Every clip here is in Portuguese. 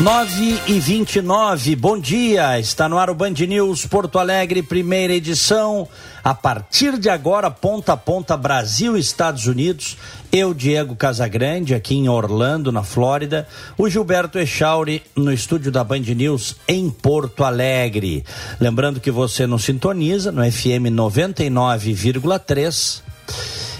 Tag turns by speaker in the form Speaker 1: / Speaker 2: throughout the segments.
Speaker 1: Nove e vinte e nove, bom dia, está no ar o Band News Porto Alegre, primeira edição, a partir de agora, ponta a ponta, Brasil Estados Unidos, eu, Diego Casagrande, aqui em Orlando, na Flórida, o Gilberto Echauri, no estúdio da Band News, em Porto Alegre. Lembrando que você nos sintoniza no FM 99,3,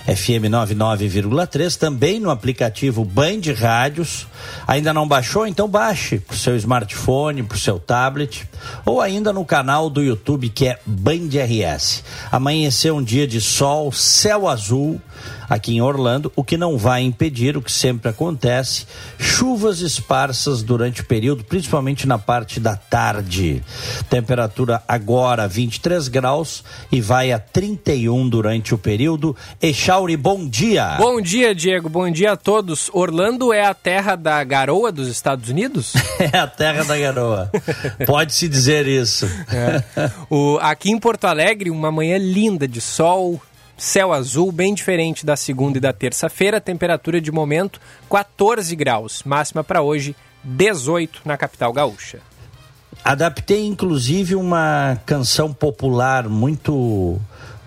Speaker 1: FM 99,3, também no aplicativo Band Rádios. Ainda não baixou? Então baixe para o seu smartphone, para o seu tablet, ou ainda no canal do YouTube que é Band RS. Amanheceu um dia de sol, céu azul aqui em Orlando, o que não vai impedir o que sempre acontece, chuvas esparsas durante o período, principalmente na parte da tarde. Temperatura agora 23 graus e vai a 31 durante o período. Echauri, bom dia.
Speaker 2: Bom dia, Diego. Bom dia a todos. Orlando é a terra da garoa dos Estados Unidos?
Speaker 1: é a terra da garoa. Pode-se dizer isso.
Speaker 2: É. O, aqui em Porto Alegre, uma manhã linda de sol, céu azul, bem diferente da segunda e da terça-feira. Temperatura de momento 14 graus, máxima para hoje 18 na capital gaúcha.
Speaker 1: Adaptei inclusive uma canção popular muito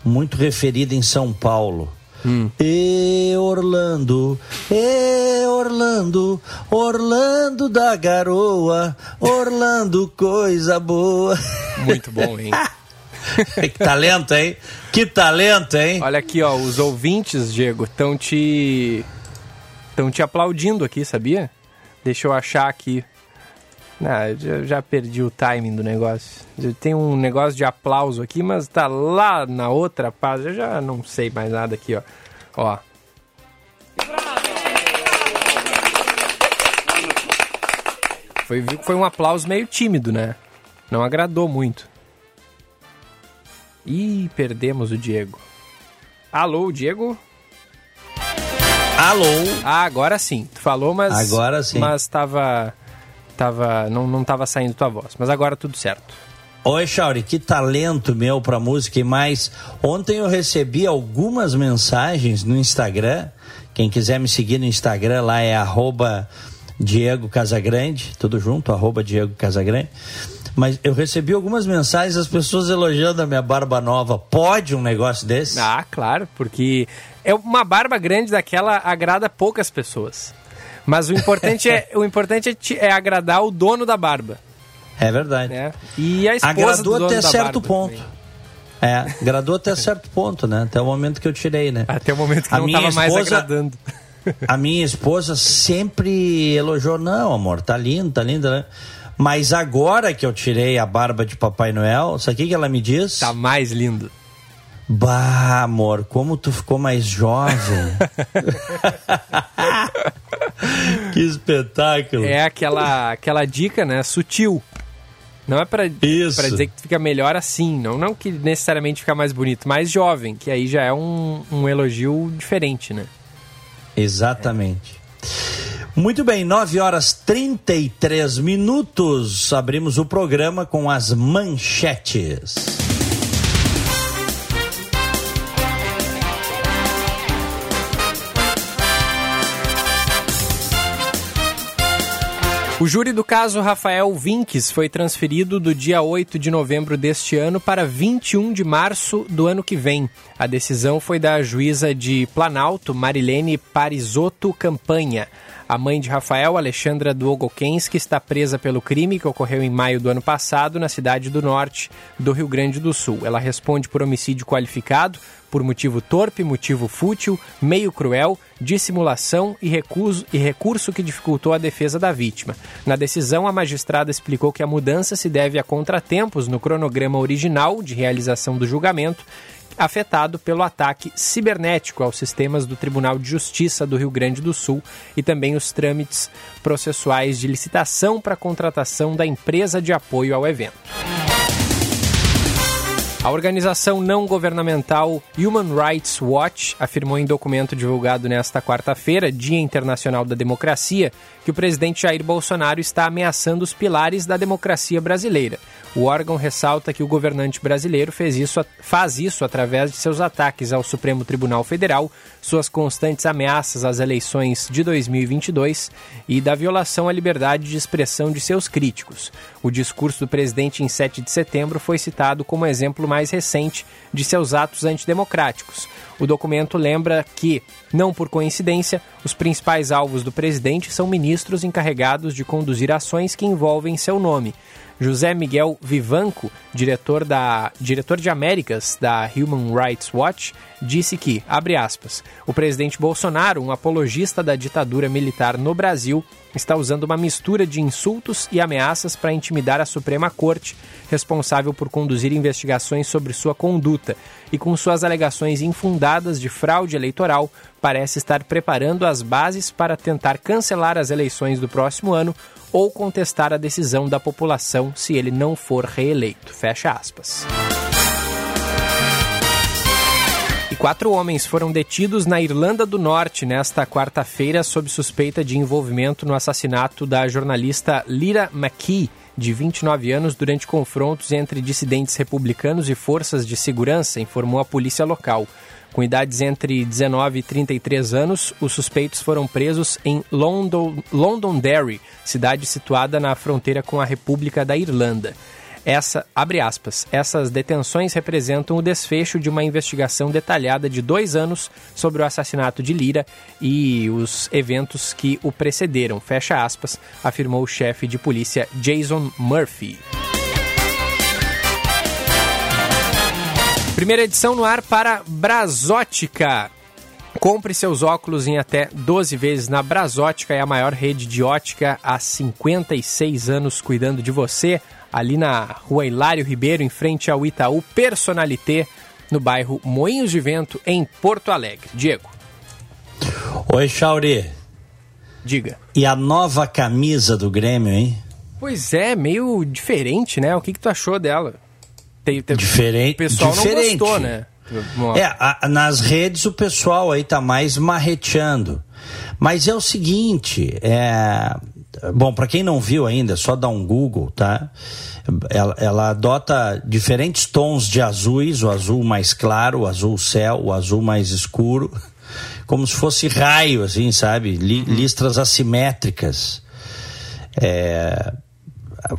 Speaker 1: muito referida em São Paulo. Hum. E Orlando, e Orlando, Orlando da garoa, Orlando coisa boa.
Speaker 2: Muito bom, hein?
Speaker 1: que talento, hein? Que talento, hein?
Speaker 2: Olha aqui, ó, os ouvintes, Diego, estão te estão te aplaudindo aqui, sabia? Deixa eu achar aqui. Ah, já, já perdi o timing do negócio. Tem um negócio de aplauso aqui, mas tá lá na outra página. Eu já não sei mais nada aqui, ó. Ó. Foi, foi um aplauso meio tímido, né? Não agradou muito. Ih, perdemos o Diego. Alô, Diego?
Speaker 1: Alô?
Speaker 2: Ah, agora sim. Tu falou, mas.
Speaker 1: Agora sim.
Speaker 2: Mas tava. Tava. Não, não tava saindo tua voz. Mas agora tudo certo.
Speaker 1: Oi, Chauri, que talento meu pra música e mais. Ontem eu recebi algumas mensagens no Instagram. Quem quiser me seguir no Instagram lá é arroba Diego Casagrande, tudo junto, arroba Diego Casagrande. Mas eu recebi algumas mensagens das pessoas elogiando a minha barba nova. Pode um negócio desse?
Speaker 2: Ah, claro, porque é uma barba grande daquela agrada poucas pessoas. Mas o importante é o importante é, é agradar o dono da barba.
Speaker 1: É verdade.
Speaker 2: É. E a esposa
Speaker 1: Agradou
Speaker 2: do dono
Speaker 1: até certo ponto.
Speaker 2: também.
Speaker 1: É, agradou até certo ponto, né? Até o momento que eu tirei, né?
Speaker 2: Até o momento que
Speaker 1: A
Speaker 2: não
Speaker 1: minha
Speaker 2: estava mais agradando.
Speaker 1: A minha esposa sempre elogiou, não, amor, tá lindo, tá lindo, né? Mas agora que eu tirei a barba de Papai Noel, sabe o que ela me diz?
Speaker 2: Tá mais lindo.
Speaker 1: Bah, amor, como tu ficou mais jovem. que espetáculo.
Speaker 2: É aquela, aquela dica, né? Sutil. Não é pra,
Speaker 1: Isso.
Speaker 2: pra dizer que fica melhor assim, não, não que necessariamente fica mais bonito, mais jovem, que aí já é um, um elogio diferente, né?
Speaker 1: Exatamente. Muito bem, 9 horas 33 minutos. Abrimos o programa com as manchetes.
Speaker 2: O júri do caso Rafael Vinques foi transferido do dia 8 de novembro deste ano para 21 de março do ano que vem. A decisão foi da juíza de Planalto, Marilene Parisotto Campanha. A mãe de Rafael, Alexandra Dwogokensky, está presa pelo crime que ocorreu em maio do ano passado na cidade do norte do Rio Grande do Sul. Ela responde por homicídio qualificado, por motivo torpe, motivo fútil, meio cruel, dissimulação e, recuso, e recurso que dificultou a defesa da vítima. Na decisão, a magistrada explicou que a mudança se deve a contratempos no cronograma original de realização do julgamento, afetado pelo ataque cibernético aos sistemas do Tribunal de Justiça do Rio Grande do Sul e também os trâmites processuais de licitação para contratação da empresa de apoio ao evento. A organização não governamental Human Rights Watch afirmou em documento divulgado nesta quarta-feira, Dia Internacional da Democracia, que o presidente Jair Bolsonaro está ameaçando os pilares da democracia brasileira. O órgão ressalta que o governante brasileiro fez isso, faz isso através de seus ataques ao Supremo Tribunal Federal, suas constantes ameaças às eleições de 2022 e da violação à liberdade de expressão de seus críticos. O discurso do presidente em 7 de setembro foi citado como exemplo mais recente de seus atos antidemocráticos. O documento lembra que, não por coincidência, os principais alvos do presidente são ministros encarregados de conduzir ações que envolvem seu nome. José Miguel Vivanco, diretor, da, diretor de Américas da Human Rights Watch, disse que, abre aspas, o presidente Bolsonaro, um apologista da ditadura militar no Brasil, está usando uma mistura de insultos e ameaças para intimidar a Suprema Corte, responsável por conduzir investigações sobre sua conduta, e com suas alegações infundadas de fraude eleitoral, parece estar preparando as bases para tentar cancelar as eleições do próximo ano ou contestar a decisão da população se ele não for reeleito. Fecha aspas. E quatro homens foram detidos na Irlanda do Norte nesta quarta-feira sob suspeita de envolvimento no assassinato da jornalista Lyra McKee, de 29 anos, durante confrontos entre dissidentes republicanos e forças de segurança, informou a polícia local. Com idades entre 19 e 33 anos, os suspeitos foram presos em London, Londonderry, cidade situada na fronteira com a República da Irlanda. Essa, abre aspas, essas detenções representam o desfecho de uma investigação detalhada de dois anos sobre o assassinato de Lira e os eventos que o precederam, fecha aspas, afirmou o chefe de polícia Jason Murphy. Primeira edição no ar para Brasótica. Compre seus óculos em até 12 vezes na Brasótica, é a maior rede de ótica há 56 anos cuidando de você, ali na rua Hilário Ribeiro, em frente ao Itaú Personalité, no bairro Moinhos de Vento, em Porto Alegre. Diego.
Speaker 1: Oi, Chauri.
Speaker 2: Diga.
Speaker 1: E a nova camisa do Grêmio, hein?
Speaker 2: Pois é, meio diferente, né? O que, que tu achou dela?
Speaker 1: Tem, tem, diferente.
Speaker 2: O pessoal
Speaker 1: diferente.
Speaker 2: não gostou, né?
Speaker 1: É, a, nas redes o pessoal aí tá mais marreteando. Mas é o seguinte, é... Bom, para quem não viu ainda, só dar um Google, tá? Ela, ela, adota diferentes tons de azuis, o azul mais claro, o azul céu, o azul mais escuro, como se fosse raio, assim, sabe? Listras assimétricas. É,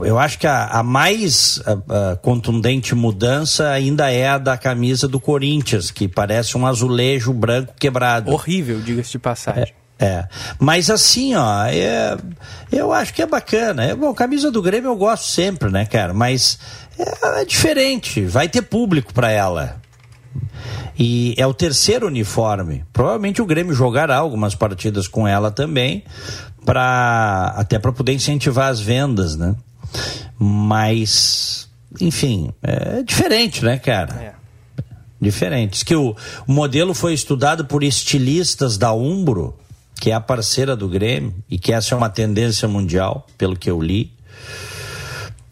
Speaker 1: eu acho que a, a mais a, a contundente mudança ainda é a da camisa do Corinthians, que parece um azulejo branco quebrado.
Speaker 2: Horrível, diga-se de passagem.
Speaker 1: É, é. Mas assim, ó, é, eu acho que é bacana. É, bom, camisa do Grêmio eu gosto sempre, né, cara? Mas é, é diferente, vai ter público para ela. E é o terceiro uniforme. Provavelmente o Grêmio jogará algumas partidas com ela também, para até para poder incentivar as vendas, né? Mas, enfim, é diferente, né, cara? É. Diferente. Diz que o, o modelo foi estudado por estilistas da Umbro, que é a parceira do Grêmio, e que essa é uma tendência mundial, pelo que eu li.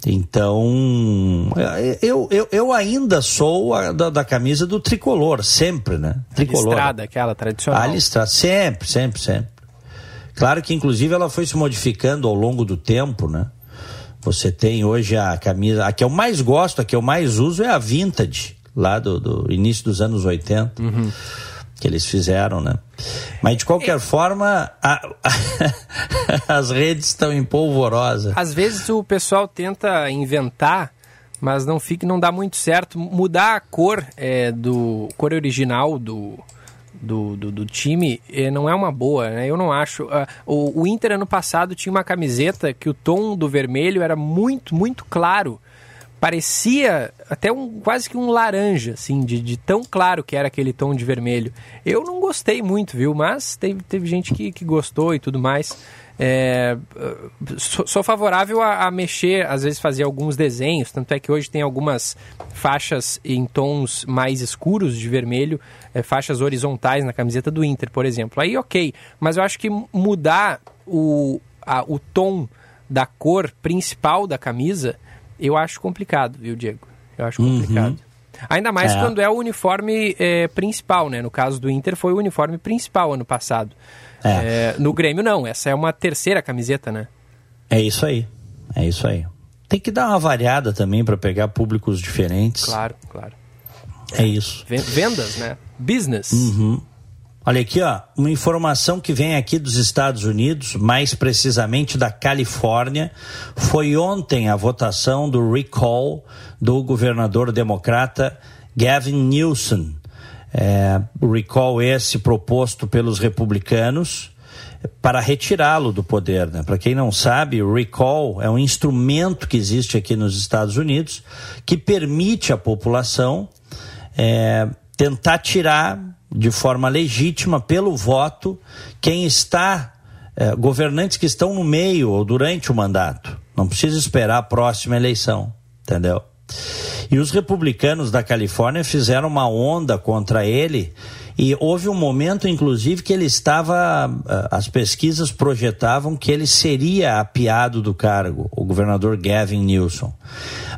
Speaker 1: Então, eu, eu, eu ainda sou a, da, da, camisa do tricolor, sempre, né? Tricolor. A
Speaker 2: listrada, aquela tradicional.
Speaker 1: A listrada, sempre, sempre, sempre. Claro que, inclusive, ela foi se modificando ao longo do tempo, né? Você tem hoje a camisa. A que eu mais gosto, a que eu mais uso é a vintage, lá do, do início dos anos 80. Uhum. Que eles fizeram, né? Mas de qualquer é. forma, a, a, as redes estão em polvorosa.
Speaker 2: Às vezes o pessoal tenta inventar, mas não fica, não dá muito certo. Mudar a cor é, do cor original do, do, do, do, time eh, não é uma boa, né? Eu não acho. Uh, o, o, Inter ano passado tinha uma camiseta que o tom do vermelho era muito, muito claro. Parecia até um quase que um laranja, assim, de, de tão claro que era aquele tom de vermelho. Eu não gostei muito, viu? Mas teve, teve gente que, que gostou e tudo mais. É, sou, sou, favorável a, a, mexer, às vezes fazer alguns desenhos, tanto é que hoje tem algumas faixas em tons mais escuros de vermelho, é, faixas horizontais na camiseta do Inter, por exemplo. Aí ok, mas eu acho que mudar o, a, o tom da cor principal da camisa, eu acho complicado, viu, Diego? Eu acho complicado. Uhum. Ainda mais é. quando é o uniforme é, principal, né? No caso do Inter foi o uniforme principal ano passado. É. é. no Grêmio não, essa é uma terceira camiseta, né?
Speaker 1: É isso aí, é isso aí. Tem que dar uma variada também para pegar públicos diferentes.
Speaker 2: Claro, claro.
Speaker 1: É isso.
Speaker 2: Vendas, né? Business.
Speaker 1: Uhum. Olha aqui, ó, uma informação que vem aqui dos Estados Unidos, mais precisamente da Califórnia. Foi ontem a votação do recall do governador democrata Gavin Newsom. É, recall esse proposto pelos republicanos para retirá-lo do poder. Né? Para quem não sabe, o recall é um instrumento que existe aqui nos Estados Unidos que permite à população é, tentar tirar de forma legítima pelo voto quem está é, governantes que estão no meio ou durante o mandato. Não precisa esperar a próxima eleição, entendeu? E os republicanos da Califórnia fizeram uma onda contra ele e houve um momento, inclusive, que ele estava. Eh, as pesquisas projetavam que ele seria apiado do cargo, o governador Gavin Newsom.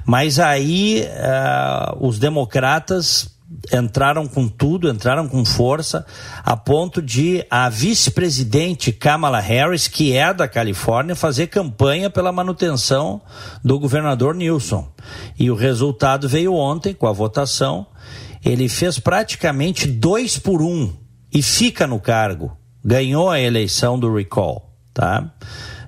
Speaker 1: Mas aí uh, os democratas entraram com tudo, entraram com força, a ponto de a vice-presidente Kamala Harris, que é da Califórnia, fazer campanha pela manutenção do governador Newsom. E o resultado veio ontem com a votação. Ele fez praticamente dois por um e fica no cargo. Ganhou a eleição do recall, tá?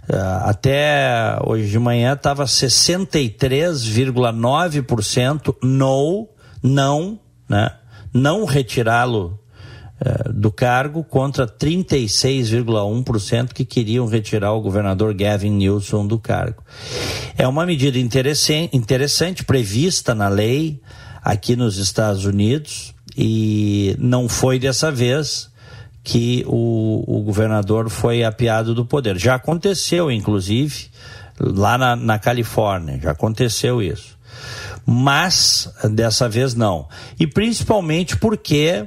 Speaker 1: Uh, até hoje de manhã estava 63,9% no, não né, não retirá-lo eh, do cargo contra 36,1% que queriam retirar o governador Gavin Newsom do cargo. É uma medida interessante, prevista na lei aqui nos Estados Unidos e não foi dessa vez que o, o governador foi apiado do poder. Já aconteceu, inclusive, lá na, na Califórnia, já aconteceu isso mas dessa vez não. E principalmente porque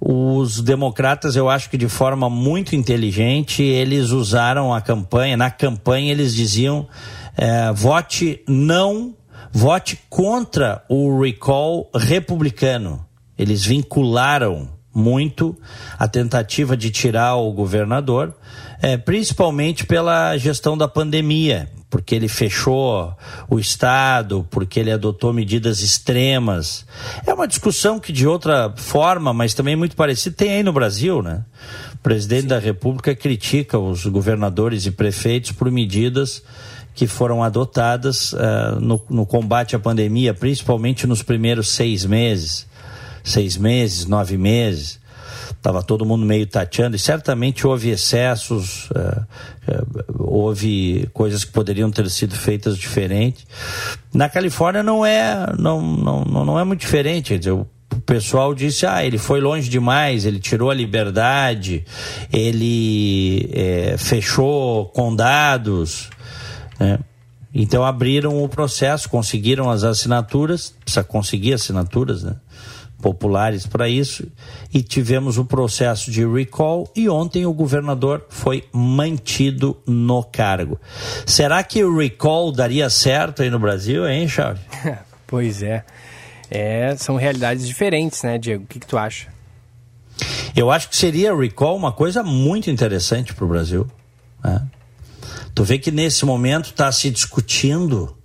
Speaker 1: os democratas, eu acho que de forma muito inteligente, eles usaram a campanha. Na campanha, eles diziam: é, vote não, vote contra o recall republicano. Eles vincularam muito a tentativa de tirar o governador, é, principalmente pela gestão da pandemia, porque ele fechou o Estado, porque ele adotou medidas extremas. É uma discussão que, de outra forma, mas também muito parecida, tem aí no Brasil, né? O presidente Sim. da República critica os governadores e prefeitos por medidas que foram adotadas uh, no, no combate à pandemia, principalmente nos primeiros seis meses, seis meses, nove meses estava todo mundo meio tateando, e certamente houve excessos, uh, uh, houve coisas que poderiam ter sido feitas diferente. Na Califórnia não é, não, não, não é muito diferente, quer dizer, o pessoal disse, ah, ele foi longe demais, ele tirou a liberdade, ele é, fechou condados, né? Então abriram o processo, conseguiram as assinaturas, precisa conseguir assinaturas, né? Populares para isso e tivemos o processo de recall e ontem o governador foi mantido no cargo. Será que o recall daria certo aí no Brasil, hein, Charles?
Speaker 2: pois é. é. São realidades diferentes, né, Diego? O que, que tu acha?
Speaker 1: Eu acho que seria recall uma coisa muito interessante para o Brasil. Né? Tu vê que nesse momento está se discutindo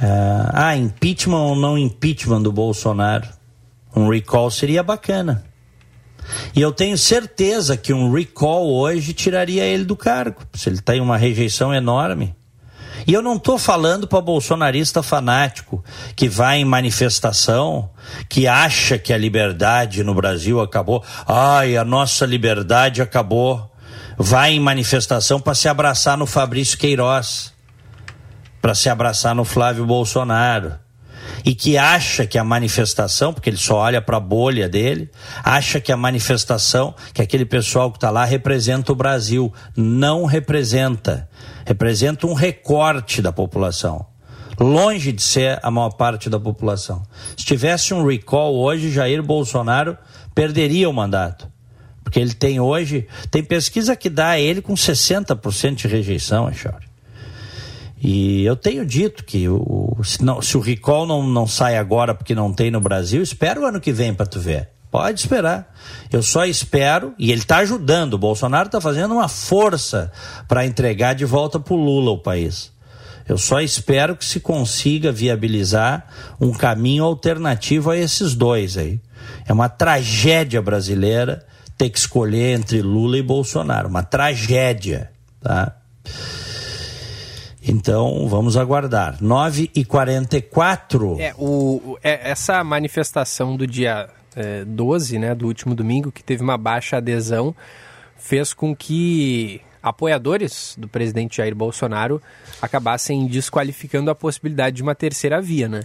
Speaker 1: uh, ah, impeachment ou não impeachment do Bolsonaro. Um recall seria bacana. E eu tenho certeza que um recall hoje tiraria ele do cargo, se ele tem uma rejeição enorme. E eu não estou falando para bolsonarista fanático que vai em manifestação, que acha que a liberdade no Brasil acabou. Ai, a nossa liberdade acabou. Vai em manifestação para se abraçar no Fabrício Queiroz, para se abraçar no Flávio Bolsonaro e que acha que a manifestação, porque ele só olha para a bolha dele, acha que a manifestação, que aquele pessoal que está lá representa o Brasil. Não representa. Representa um recorte da população. Longe de ser a maior parte da população. Se tivesse um recall hoje, Jair Bolsonaro perderia o mandato. Porque ele tem hoje, tem pesquisa que dá a ele com 60% de rejeição, Echauri. E eu tenho dito que o, se, não, se o recall não, não sai agora porque não tem no Brasil, espera o ano que vem para tu ver. Pode esperar. Eu só espero, e ele está ajudando, o Bolsonaro está fazendo uma força para entregar de volta para o Lula o país. Eu só espero que se consiga viabilizar um caminho alternativo a esses dois aí. É uma tragédia brasileira ter que escolher entre Lula e Bolsonaro. Uma tragédia, tá? Então, vamos aguardar. 9 e 44
Speaker 2: É, o, é, essa manifestação do dia é, 12, né, do último domingo, que teve uma baixa adesão, fez com que apoiadores do presidente Jair Bolsonaro acabassem desqualificando a possibilidade de uma terceira via, né?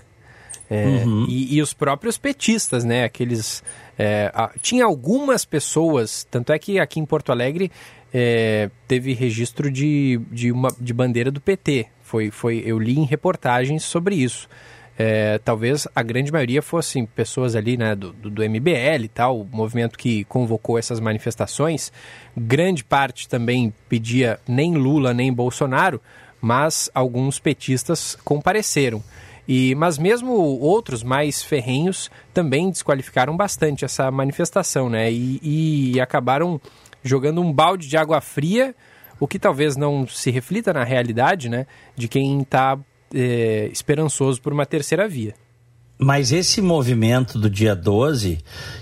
Speaker 2: É, uhum. e, e, os próprios petistas, né? Aqueles. É, a, tinha algumas pessoas, tanto é que aqui em Porto Alegre é, teve registro de, de, uma, de bandeira do PT. Foi, foi, eu li em reportagens sobre isso. É, talvez a grande maioria fossem pessoas ali né, do, do, do, MBL e tal, o movimento que convocou essas manifestações. Grande parte também pedia nem Lula nem Bolsonaro, mas alguns petistas compareceram. E, mas mesmo outros mais ferrenhos também desqualificaram bastante essa manifestação, né? E, e acabaram jogando um balde de água fria, o que talvez não se reflita na realidade, né? De quem está é, esperançoso por uma terceira via.
Speaker 1: Mas esse movimento do dia 12,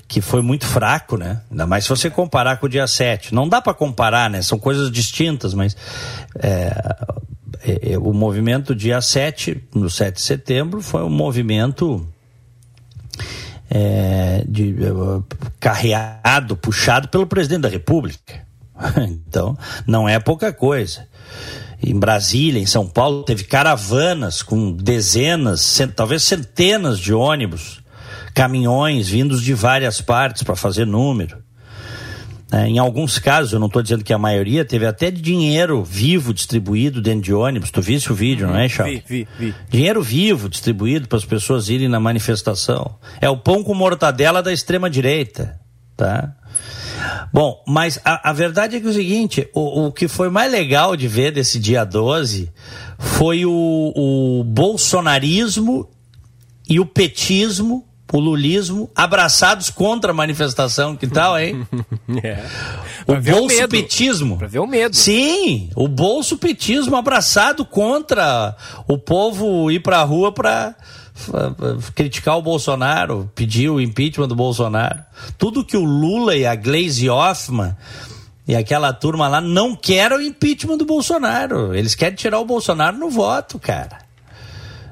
Speaker 1: que foi muito fraco, né? Ainda mais se você comparar com o dia 7. Não dá para comparar, né? São coisas distintas, mas é, é, é, o movimento dia 7, no 7 de setembro, foi um movimento é, de, é, carreado, puxado pelo presidente da República. então, não é pouca coisa. Em Brasília, em São Paulo, teve caravanas com dezenas, cent, talvez centenas de ônibus, caminhões vindos de várias partes para fazer número. É, em alguns casos, eu não estou dizendo que a maioria, teve até dinheiro vivo distribuído dentro de ônibus. Tu viste o vídeo, uhum, não é, Charles?
Speaker 2: Vi, vi, vi.
Speaker 1: Dinheiro vivo distribuído para as pessoas irem na manifestação. É o pão com mortadela da extrema-direita, tá? Bom, mas a, a, verdade é que é o seguinte, o, o que foi mais legal de ver desse dia 12 foi o, o bolsonarismo e o petismo o lulismo abraçados contra a manifestação. Que tal, hein? é. O bolso-petismo.
Speaker 2: Pra ver o medo.
Speaker 1: Sim, o bolso-petismo abraçado contra o povo ir pra rua pra criticar o Bolsonaro, pedir o impeachment do Bolsonaro. Tudo que o Lula e a Glaze Hoffman e aquela turma lá não querem o impeachment do Bolsonaro. Eles querem tirar o Bolsonaro no voto, cara.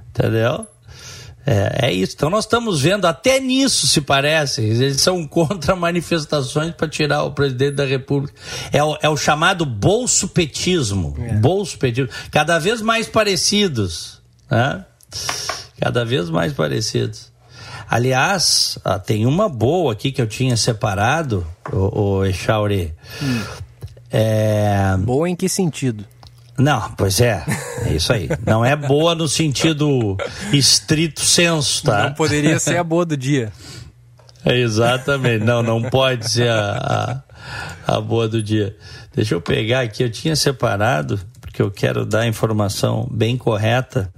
Speaker 1: Entendeu? É, é, isso. Então nós estamos vendo até nisso se parece. Eles são contra manifestações para tirar o presidente da República. É o, é o chamado bolso-petismo. É. Bolso-petismo. Cada vez mais parecidos. Né? Cada vez mais parecidos. Aliás, ah, tem uma boa aqui que eu tinha separado, o, o Echauri. Hum.
Speaker 2: É... Boa em que sentido?
Speaker 1: Não, pois é, é isso aí. Não é boa no sentido estrito senso, tá?
Speaker 2: Não poderia ser a boa do dia.
Speaker 1: É exatamente, não, não pode ser a, a, a, boa do dia. Deixa eu pegar aqui, eu tinha separado, porque eu quero dar a informação bem correta.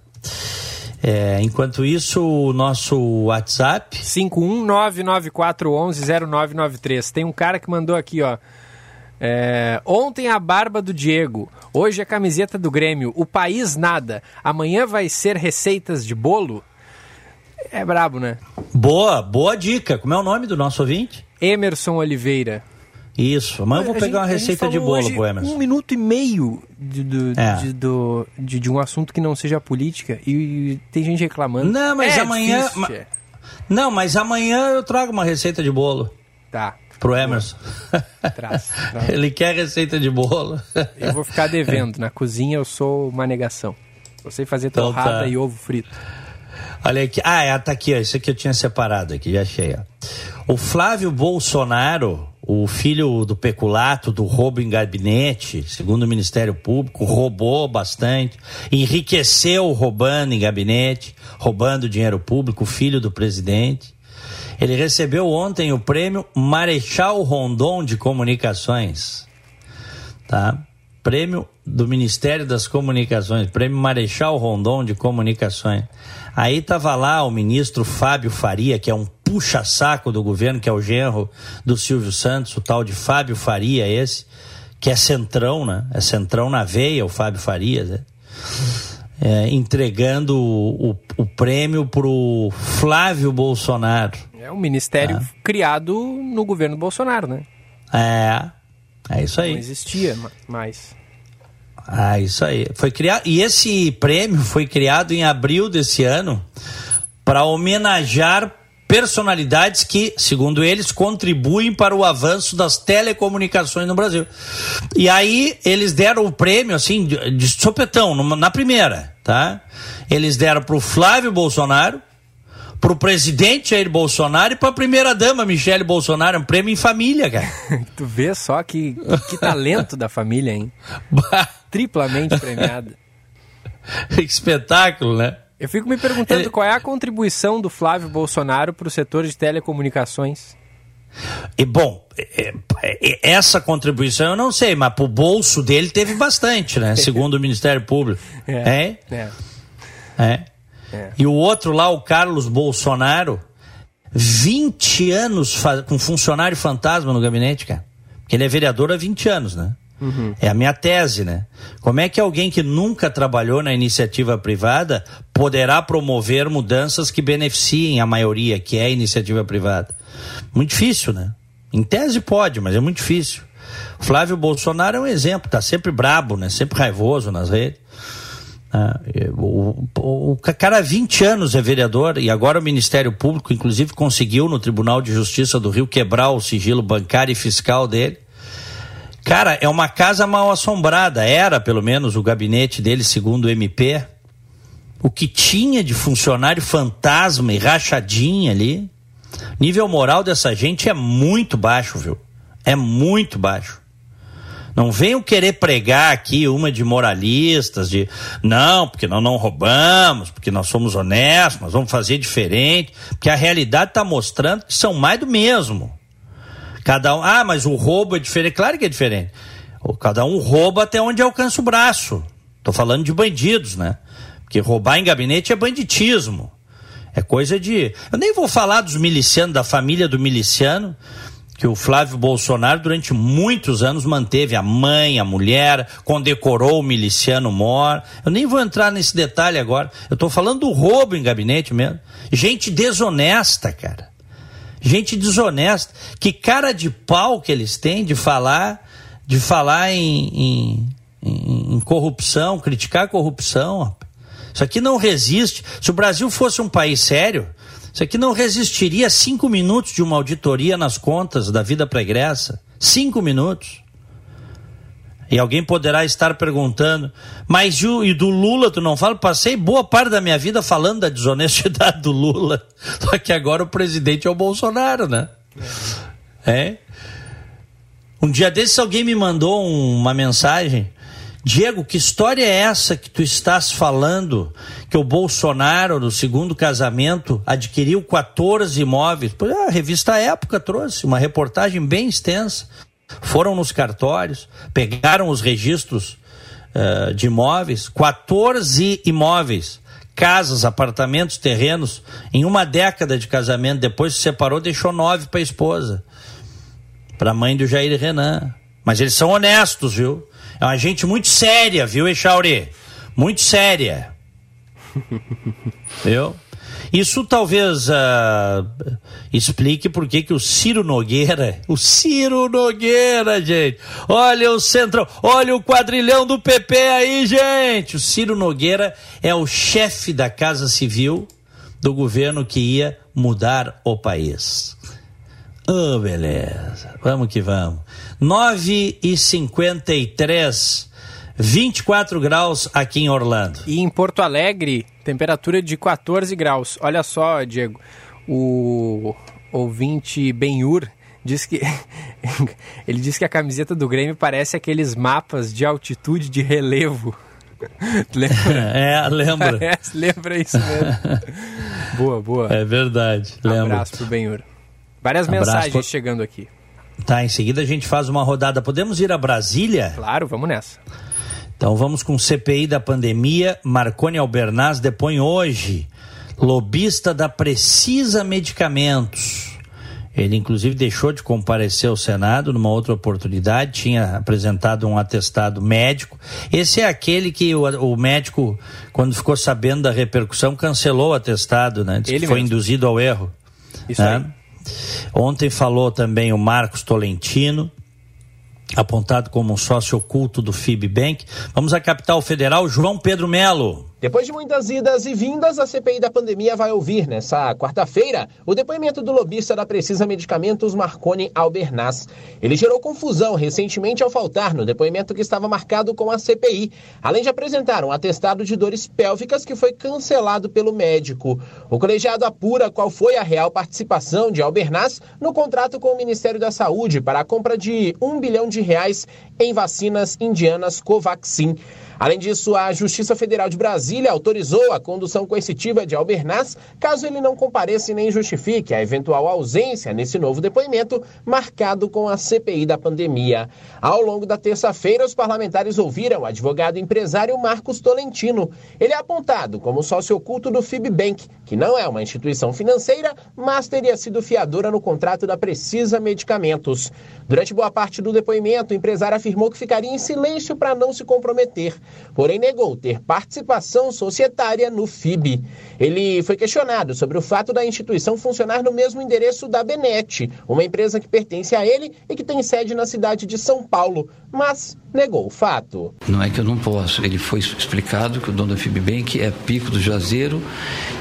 Speaker 1: É, enquanto isso, o nosso WhatsApp...
Speaker 2: 51994110993. Tem um cara que mandou aqui, ó... É, ontem a barba do Diego, hoje a camiseta do Grêmio, o país nada. Amanhã vai ser receitas de bolo? É brabo, né?
Speaker 1: Boa, boa dica. Como é o nome do nosso ouvinte?
Speaker 2: Emerson Oliveira.
Speaker 1: Isso, amanhã eu vou pegar gente, uma receita de bolo pro Emerson.
Speaker 2: Um minuto e meio de, do, é. de, do, de, de, um assunto que não seja política e tem gente reclamando.
Speaker 1: Não, mas é amanhã. Ma... Não, mas amanhã eu trago uma receita de bolo.
Speaker 2: Tá.
Speaker 1: Pro Emerson. Traz, traz. Ele quer receita de bolo.
Speaker 2: Eu vou ficar devendo. Na cozinha eu sou uma negação. Eu sei fazer então, torrada tá. e ovo frito.
Speaker 1: Olha aqui. Ah, é, tá aqui, ó. Isso aqui eu tinha separado aqui, já achei, ó. O Flávio Bolsonaro, o filho do peculato, do roubo em gabinete, segundo o Ministério Público, roubou bastante, enriqueceu roubando em gabinete, roubando dinheiro público, filho do presidente. Ele recebeu ontem o prêmio Marechal Rondon de Comunicações. Tá? Prêmio do Ministério das Comunicações, Prêmio Marechal Rondon de Comunicações. Aí tava lá o ministro Fábio Faria, que é um puxa-saco do governo, que é o genro do Silvio Santos, o tal de Fábio Faria esse, que é centrão, né? É centrão na veia, o Fábio Faria, né? É, entregando o, o, o prêmio pro Flávio Bolsonaro.
Speaker 2: É um ministério ah. criado no governo Bolsonaro, né?
Speaker 1: É, é isso aí.
Speaker 2: Não existia mais.
Speaker 1: Ah, isso aí. Foi criado e esse prêmio foi criado em abril desse ano para homenagear personalidades que, segundo eles, contribuem para o avanço das telecomunicações no Brasil. E aí eles deram o prêmio assim de, de sopetão na primeira, tá? Eles deram para o Flávio Bolsonaro, pro presidente Jair Bolsonaro e pra primeira dama Michele Bolsonaro, é um prêmio em família, cara.
Speaker 2: tu vê só que, que talento da família, hein? Triplamente premiada.
Speaker 1: que espetáculo, né?
Speaker 2: Eu fico me perguntando Ele... qual é a contribuição do Flávio Bolsonaro para o setor de telecomunicações.
Speaker 1: E bom, é, é, essa contribuição eu não sei, mas pro bolso dele teve bastante, né? Segundo o Ministério Público. É. É. é. é. É. E o outro lá, o Carlos Bolsonaro, 20 anos com funcionário fantasma no gabinete, cara. Porque ele é vereador há 20 anos, né? Uhum. É a minha tese, né? Como é que alguém que nunca trabalhou na iniciativa privada poderá promover mudanças que beneficiem a maioria, que é a iniciativa privada? Muito difícil, né? Em tese pode, mas é muito difícil. Flávio Bolsonaro é um exemplo, tá sempre brabo, né? Sempre raivoso nas redes. Ah, o, o, o cara há 20 anos é vereador e agora o Ministério Público, inclusive, conseguiu no Tribunal de Justiça do Rio quebrar o sigilo bancário e fiscal dele. Cara, é uma casa mal assombrada. Era, pelo menos, o gabinete dele, segundo o MP. O que tinha de funcionário fantasma e rachadinha ali. Nível moral dessa gente é muito baixo, viu? É muito baixo. Não venham querer pregar aqui uma de moralistas, de não, porque nós não roubamos, porque nós somos honestos, nós vamos fazer diferente, porque a realidade está mostrando que são mais do mesmo. Cada um, ah, mas o roubo é diferente. Claro que é diferente. Cada um rouba até onde alcança o braço. Estou falando de bandidos, né? Porque roubar em gabinete é banditismo. É coisa de. Eu nem vou falar dos milicianos, da família do miliciano, que o Flávio Bolsonaro durante muitos anos manteve a mãe, a mulher, condecorou o miliciano mor. Eu nem vou entrar nesse detalhe agora. Eu estou falando do roubo em gabinete mesmo. Gente desonesta, cara. Gente desonesta. Que cara de pau que eles têm de falar, de falar em, em, em, em corrupção, criticar a corrupção. Isso aqui não resiste. Se o Brasil fosse um país sério, isso aqui não resistiria cinco minutos de uma auditoria nas contas da vida pregressa. Cinco minutos. E alguém poderá estar perguntando, mas e do Lula tu não fala? Passei boa parte da minha vida falando da desonestidade do Lula. Só que agora o presidente é o Bolsonaro, né? É. Um dia desses alguém me mandou uma mensagem Diego, que história é essa que tu estás falando? Que o Bolsonaro, no segundo casamento, adquiriu 14 imóveis. Pois é, a revista Época trouxe uma reportagem bem extensa. Foram nos cartórios, pegaram os registros uh, de imóveis, 14 imóveis, casas, apartamentos, terrenos. Em uma década de casamento, depois se separou, deixou nove para a esposa, para a mãe do Jair Renan. Mas eles são honestos, viu? É uma gente muito séria, viu, Echauri? Muito séria. viu? Isso talvez uh, explique por que o Ciro Nogueira, o Ciro Nogueira, gente, olha o centro, olha o quadrilhão do PP aí, gente. O Ciro Nogueira é o chefe da Casa Civil do governo que ia mudar o país. Oh, beleza. Vamos que vamos. 9 e 53 24 graus aqui em Orlando.
Speaker 2: E em Porto Alegre, temperatura de 14 graus. Olha só, Diego, o ouvinte Benhur diz que ele diz que a camiseta do Grêmio parece aqueles mapas de altitude de relevo.
Speaker 1: lembra? É, lembra.
Speaker 2: Parece, lembra isso mesmo. boa, boa.
Speaker 1: É verdade.
Speaker 2: Um abraço pro Benhur. Várias mensagens chegando aqui.
Speaker 1: Tá, em seguida a gente faz uma rodada. Podemos ir a Brasília?
Speaker 2: Claro, vamos nessa.
Speaker 1: Então vamos com CPI da pandemia. Marconi Albernaz depõe hoje. Lobista da Precisa Medicamentos. Ele, inclusive, deixou de comparecer ao Senado numa outra oportunidade, tinha apresentado um atestado médico. Esse é aquele que o, o médico, quando ficou sabendo da repercussão, cancelou o atestado, né? Diz
Speaker 2: Ele
Speaker 1: foi
Speaker 2: mesmo.
Speaker 1: induzido ao erro.
Speaker 2: Isso
Speaker 1: né? Ontem falou também o Marcos Tolentino, apontado como um sócio oculto do FIBBank. Vamos à capital federal, João Pedro Melo.
Speaker 3: Depois de muitas idas e vindas, a CPI da pandemia vai ouvir nessa quarta-feira o depoimento do lobista da Precisa Medicamentos, Marconi Albernaz. Ele gerou confusão recentemente ao faltar no depoimento que estava marcado com a CPI, além de apresentar um atestado de dores pélvicas que foi cancelado pelo médico. O colegiado apura qual foi a real participação de Albernaz no contrato com o Ministério da Saúde para a compra de um bilhão de reais em vacinas indianas Covaxin. Além disso, a Justiça Federal de Brasília autorizou a condução coercitiva de Albernaz caso ele não compareça e nem justifique a eventual ausência nesse novo depoimento marcado com a CPI da pandemia. Ao longo da terça-feira, os parlamentares ouviram o advogado empresário Marcos Tolentino. Ele é apontado como sócio oculto do FIBBank, que não é uma instituição financeira, mas teria sido fiadora no contrato da Precisa Medicamentos. Durante boa parte do depoimento, o empresário afirmou que ficaria em silêncio para não se comprometer porém negou ter participação societária no FIB. Ele foi questionado sobre o fato da instituição funcionar no mesmo endereço da Benet, uma empresa que pertence a ele e que tem sede na cidade de São Paulo, mas negou o fato.
Speaker 4: Não é que eu não posso. Ele foi explicado que o dono da FIBBank é Pico do Juazeiro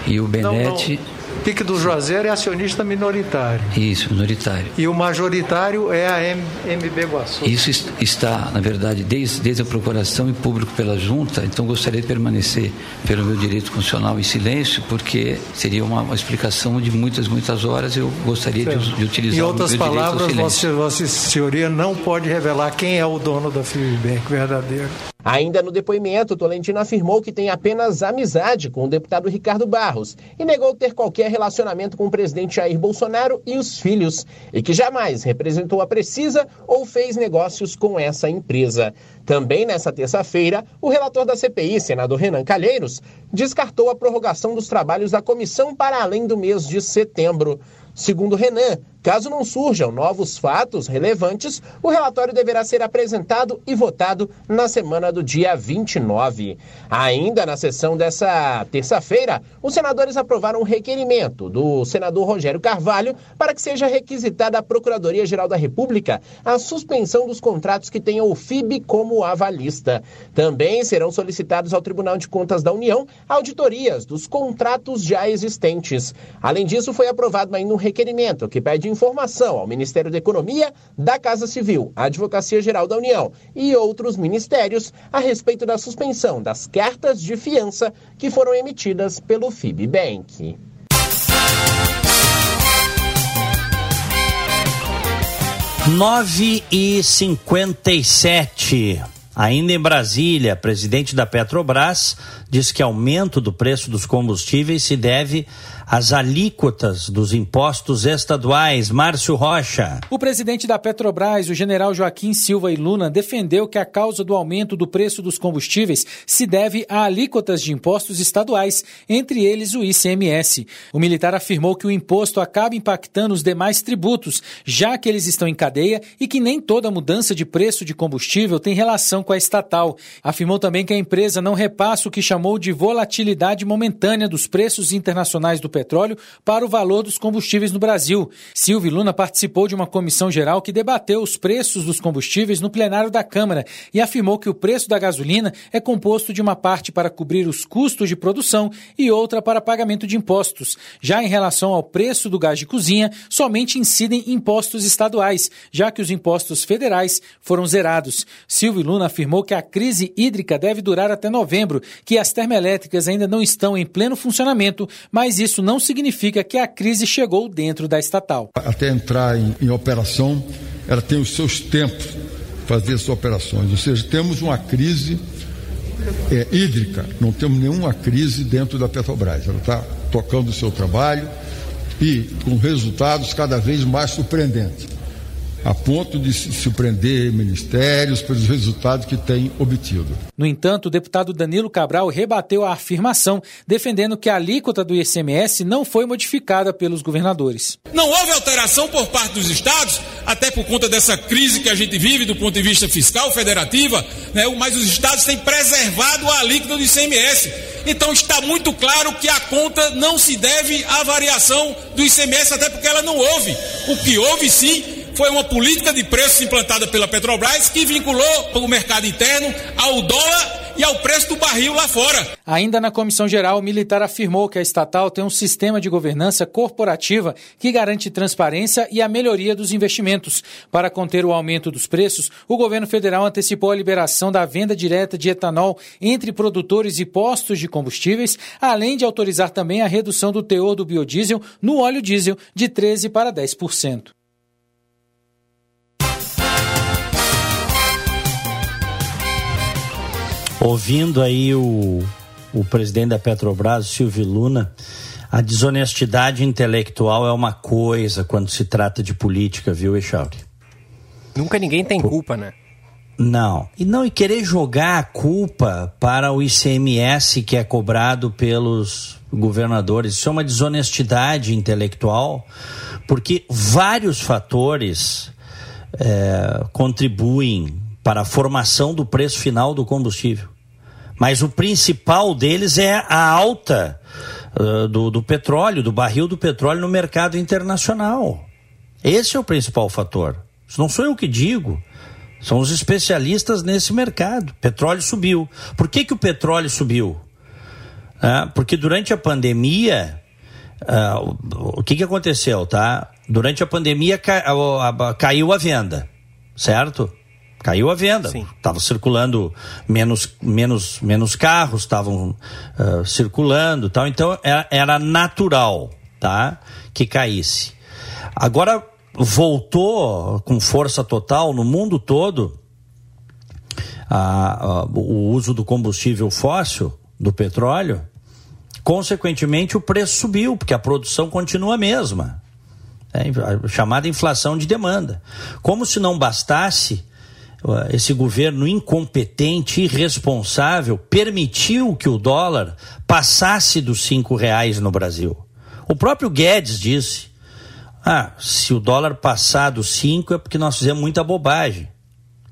Speaker 4: e o Benet.
Speaker 5: Não, não. Pique do Juazeiro é acionista minoritário.
Speaker 4: Isso, minoritário.
Speaker 5: E o majoritário é a MB Guaçu.
Speaker 4: Isso está, na verdade, desde, desde a procuração e público pela junta, então gostaria de permanecer pelo meu direito constitucional em silêncio, porque seria uma, uma explicação de muitas, muitas horas, eu gostaria de, de, utilizar
Speaker 5: Em outras
Speaker 4: o meu
Speaker 5: palavras,
Speaker 4: direito ao
Speaker 5: Vossa, Vossa Senhoria não pode revelar quem é o dono da FIBBank verdadeiro.
Speaker 3: Ainda no depoimento, Tolentino afirmou que tem apenas amizade com o deputado Ricardo Barros e negou ter qualquer relacionamento com o presidente Jair Bolsonaro e os filhos, e que jamais representou a Precisa ou fez negócios com essa empresa. Também nessa terça-feira, o relator da CPI, senador Renan Calheiros, descartou a prorrogação dos trabalhos da comissão para além do mês de setembro. Segundo Renan, caso não surjam novos fatos relevantes, o relatório deverá ser apresentado e votado na semana do dia 29. Ainda na sessão dessa terça-feira, os senadores aprovaram um requerimento do senador Rogério Carvalho para que seja requisitada à Procuradoria-Geral da República a suspensão dos contratos que tenham o FIB como avalista. Também serão solicitados ao Tribunal de Contas da União auditorias dos contratos já existentes. Além disso, foi aprovado ainda um requerimento que pede informação ao Ministério da Economia, da Casa Civil, à Advocacia Geral da União e outros ministérios a respeito da suspensão das cartas de fiança que foram emitidas pelo FIBBank.
Speaker 1: Nove e cinquenta. Ainda em Brasília, presidente da Petrobras diz que aumento do preço dos combustíveis se deve às alíquotas dos impostos estaduais. Márcio Rocha.
Speaker 6: O presidente da Petrobras, o general Joaquim Silva e Luna, defendeu que a causa do aumento do preço dos combustíveis se deve a alíquotas de impostos estaduais, entre eles o ICMS. O militar afirmou que o imposto acaba impactando os demais tributos, já que eles estão em cadeia e que nem toda mudança de preço de combustível tem relação com a estatal. Afirmou também que a empresa não repassa o que chamou de volatilidade momentânea dos preços internacionais do petróleo para o valor dos combustíveis no Brasil. Silvio Luna participou de uma comissão geral que debateu os preços dos combustíveis no plenário da Câmara e afirmou que o preço da gasolina é composto de uma parte para cobrir os custos de produção e outra para pagamento de impostos. Já em relação ao preço do gás de cozinha, somente incidem impostos estaduais, já que os impostos federais foram zerados. Silvio Luna afirmou que a crise hídrica deve durar até novembro, que as termoelétricas ainda não estão em pleno funcionamento, mas isso não significa que a crise chegou dentro da estatal.
Speaker 7: Até entrar em, em operação, ela tem os seus tempos fazer essas operações. Ou seja, temos uma crise é, hídrica, não temos nenhuma crise dentro da Petrobras. Ela está tocando o seu trabalho e com resultados cada vez mais surpreendentes. A ponto de se surpreender ministérios pelos resultados que tem obtido.
Speaker 6: No entanto, o deputado Danilo Cabral rebateu a afirmação, defendendo que a alíquota do ICMS não foi modificada pelos governadores.
Speaker 8: Não houve alteração por parte dos estados, até por conta dessa crise que a gente vive do ponto de vista fiscal, federativa, né? mas os estados têm preservado a alíquota do ICMS. Então está muito claro que a conta não se deve à variação do ICMS, até porque ela não houve. O que houve sim foi uma política de preços implantada pela Petrobras que vinculou o mercado interno ao dólar e ao preço do barril lá fora.
Speaker 6: Ainda na comissão geral, o militar afirmou que a estatal tem um sistema de governança corporativa que garante transparência e a melhoria dos investimentos. Para conter o aumento dos preços, o governo federal antecipou a liberação da venda direta de etanol entre produtores e postos de combustíveis, além de autorizar também a redução do teor do biodiesel no óleo diesel de 13 para 10%.
Speaker 1: Ouvindo aí o, o presidente da Petrobras, Silvio Luna, a desonestidade intelectual é uma coisa quando se trata de política, viu, Echauri?
Speaker 2: Nunca ninguém tem culpa, né?
Speaker 1: Não. E não, e querer jogar a culpa para o ICMS que é cobrado pelos governadores, isso é uma desonestidade intelectual, porque vários fatores é, contribuem para a formação do preço final do combustível. Mas o principal deles é a alta uh, do, do petróleo, do barril do petróleo no mercado internacional. Esse é o principal fator. Isso não sou eu que digo. São os especialistas nesse mercado. Petróleo subiu. Por que, que o petróleo subiu? Ah, porque durante a pandemia, uh, o, que, que aconteceu, tá? Durante a pandemia a, a, caiu a venda, certo? Caiu a venda. Estava circulando menos, menos, menos carros, estavam uh, circulando, tal. Então era, era, natural, tá, que caísse. Agora voltou com força total no mundo todo a, a, o uso do combustível fóssil, do petróleo. Consequentemente, o preço subiu, porque a produção continua a mesma. É, a chamada inflação de demanda. Como se não bastasse, esse governo incompetente, irresponsável, permitiu que o dólar passasse dos cinco reais no Brasil. O próprio Guedes disse: ah, se o dólar passar dos cinco é porque nós fizemos muita bobagem.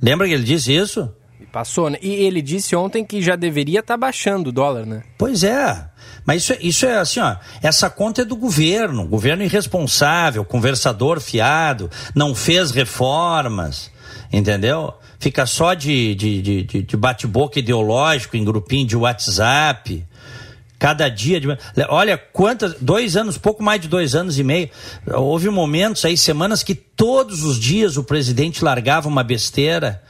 Speaker 1: Lembra que ele disse isso?
Speaker 2: Passou, né? E ele disse ontem que já deveria estar tá baixando o dólar, né?
Speaker 1: Pois é. Mas isso, é, isso é assim, ó. Essa conta é do governo. Governo irresponsável, conversador fiado, não fez reformas entendeu? Fica só de, de, de, de bate-boca ideológico em grupinho de WhatsApp. Cada dia de. Olha quantas. Dois anos, pouco mais de dois anos e meio. Houve momentos aí, semanas, que todos os dias o presidente largava uma besteira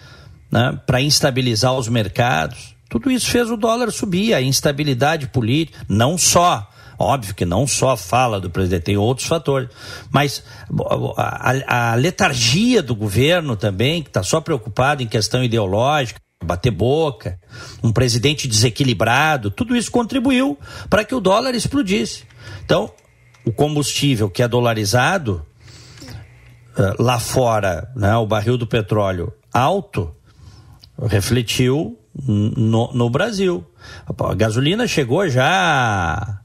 Speaker 1: né, para instabilizar os mercados. Tudo isso fez o dólar subir, a instabilidade política. Não só Óbvio que não só fala do presidente, tem outros fatores. Mas a, a letargia do governo também, que está só preocupado em questão ideológica, bater boca, um presidente desequilibrado, tudo isso contribuiu para que o dólar explodisse. Então, o combustível que é dolarizado, eh, lá fora, né, o barril do petróleo alto, refletiu no, no Brasil. A gasolina chegou já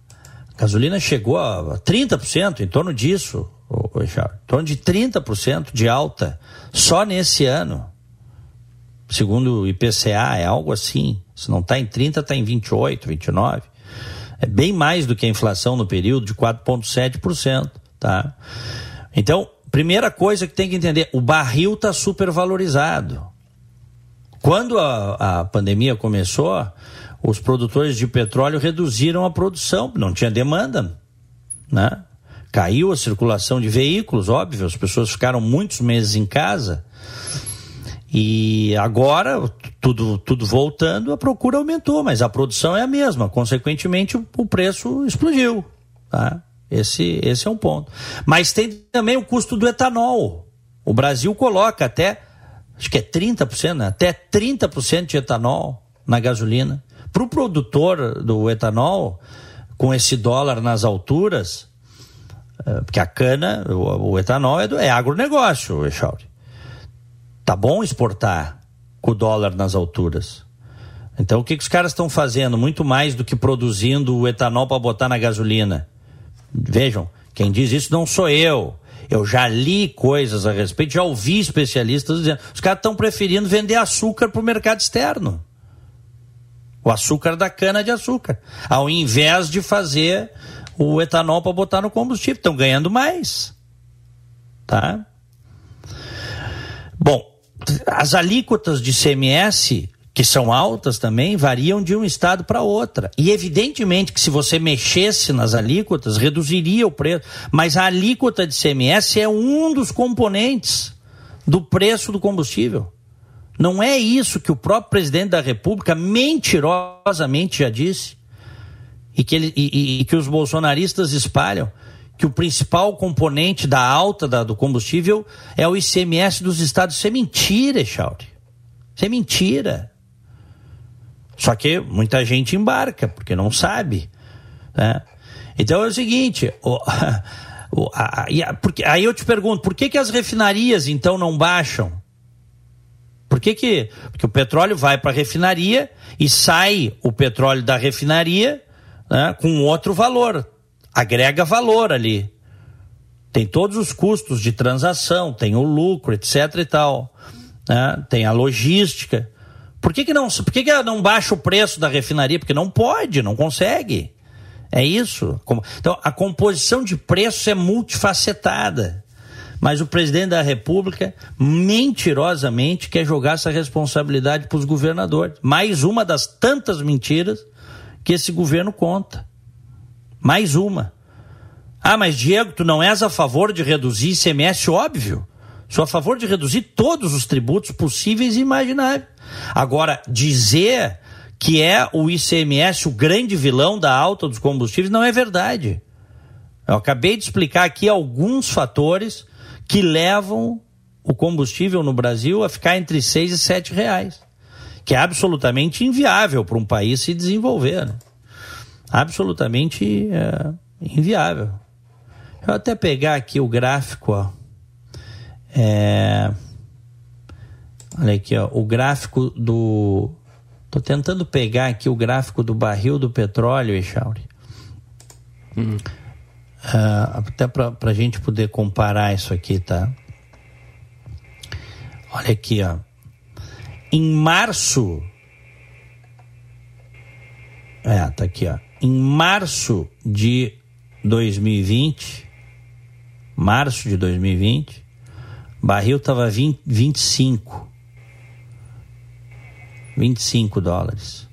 Speaker 1: gasolina chegou a 30%, em torno disso, Richard, em torno de 30% de alta só nesse ano. Segundo o IPCA, é algo assim. Se não está em 30, está em 28, 29. É bem mais do que a inflação no período de 4,7%. Tá? Então, primeira coisa que tem que entender: o barril está supervalorizado. Quando a, a pandemia começou, os produtores de petróleo reduziram a produção, não tinha demanda, né? Caiu a circulação de veículos, óbvio, as pessoas ficaram muitos meses em casa. E agora, tudo, tudo voltando, a procura aumentou, mas a produção é a mesma. Consequentemente, o, preço explodiu. Tá? Esse, esse é um ponto. Mas tem também o custo do etanol. O Brasil coloca até, acho que é 30%, né? até 30% de etanol na gasolina. Para o produtor do etanol, com esse dólar nas alturas, eh, porque a cana, o, o etanol é, do, é agronegócio, Echauri. Tá bom exportar com o dólar nas alturas. Então o que, que os caras estão fazendo? Muito mais do que produzindo o etanol para botar na gasolina. Vejam, quem diz isso não sou eu. Eu já li coisas a respeito, já ouvi especialistas dizendo. Os caras estão preferindo vender açúcar para o mercado externo. O açúcar da cana de açúcar. Ao invés de fazer o etanol para botar no combustível. Estão ganhando mais. Tá? Bom, as alíquotas de CMS que são altas também, variam de um estado para outra. E evidentemente que se você mexesse nas alíquotas, reduziria o preço. Mas a alíquota de CMS é um dos componentes do preço do combustível. Não é isso que o próprio presidente da República mentirosamente já disse e que, ele, e, e que os bolsonaristas espalham que o principal componente da alta da, do combustível é o ICMS dos estados. Isso é mentira, Echauri. Isso é mentira. Só que muita gente embarca, porque não sabe. Né? Então é o seguinte. O, o, a, a, porque, aí eu te pergunto, por que, que as refinarias então não baixam? Por que, que porque o petróleo vai para a refinaria e sai o petróleo da refinaria né, com outro valor, agrega valor ali. Tem todos os custos de transação, tem o lucro, etc. e tal. Né, tem a logística. Por que, que, não, por que, que não baixa o preço da refinaria? Porque não pode, não consegue. É isso. Então, a composição de preços é multifacetada. Mas o presidente da República, mentirosamente, quer jogar essa responsabilidade para os governadores. Mais uma das tantas mentiras que esse governo conta. Mais uma. Ah, mas Diego, tu não és a favor de reduzir ICMS? Óbvio. Sou a favor de reduzir todos os tributos possíveis e imagináveis. Agora, dizer que é o ICMS o grande vilão da alta dos combustíveis não é verdade. Eu acabei de explicar aqui alguns fatores que levam o combustível no Brasil a ficar entre 6 e 7 reais, que é absolutamente inviável para um país se desenvolver. Né? Absolutamente é, inviável. Eu até pegar aqui o gráfico, ó. É... Olha aqui, ó, o gráfico do. Tô tentando pegar aqui o gráfico do barril do petróleo, Echauri. Hum. Uh, até para a gente poder comparar isso aqui, tá? Olha aqui, ó. Em março. É, tá aqui, ó. Em março de 2020, março de 2020, barril estava 25. 25 dólares.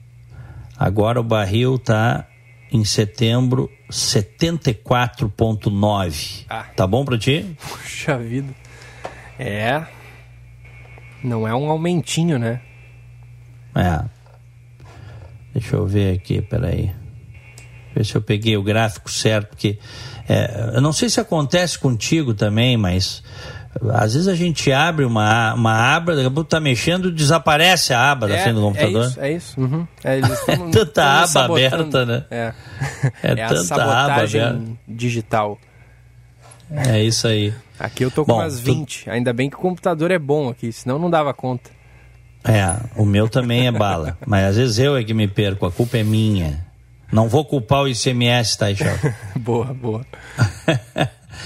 Speaker 1: Agora o barril está em setembro 74,9. Ah. Tá bom para ti?
Speaker 2: Puxa vida. É. Não é um aumentinho, né?
Speaker 1: É. Deixa eu ver aqui, peraí. Ver se eu peguei o gráfico certo, porque é, eu não sei se acontece contigo também, mas às vezes a gente abre uma, uma aba, daqui a pouco tá mexendo, desaparece a aba é, da frente do computador.
Speaker 2: É isso, é isso. Uhum.
Speaker 1: É, é tanta aba aberta, né?
Speaker 2: É, é, é tanta aba aberta. digital.
Speaker 1: É isso aí.
Speaker 2: Aqui eu tô com bom, umas 20. Tu... Ainda bem que o computador é bom aqui, senão não dava conta.
Speaker 1: É, o meu também é bala. mas às vezes eu é que me perco, a culpa é minha. Não vou culpar o ICMS, tá, Ixel?
Speaker 2: boa, boa.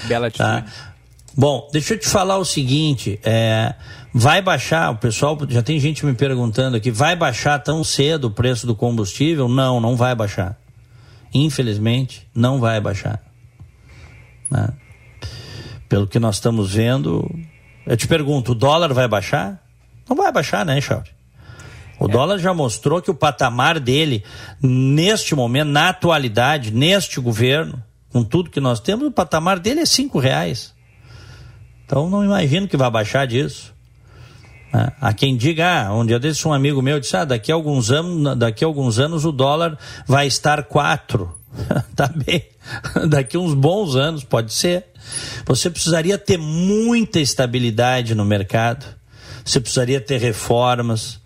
Speaker 2: Bela tá. atitude. Tá?
Speaker 1: Bom, deixa eu te falar o seguinte: é, vai baixar, o pessoal já tem gente me perguntando aqui, vai baixar tão cedo o preço do combustível? Não, não vai baixar. Infelizmente, não vai baixar. Né? Pelo que nós estamos vendo, eu te pergunto, o dólar vai baixar? Não vai baixar, né, Charles? O é. dólar já mostrou que o patamar dele, neste momento, na atualidade, neste governo, com tudo que nós temos, o patamar dele é cinco reais. Então não imagino que vai baixar disso. Né? Há quem diga, ah, um dia desse um amigo meu disse, ah, daqui a alguns anos, daqui a alguns anos o dólar vai estar quatro. tá bem. Daqui a uns bons anos, pode ser. Você precisaria ter muita estabilidade no mercado. Você precisaria ter reformas,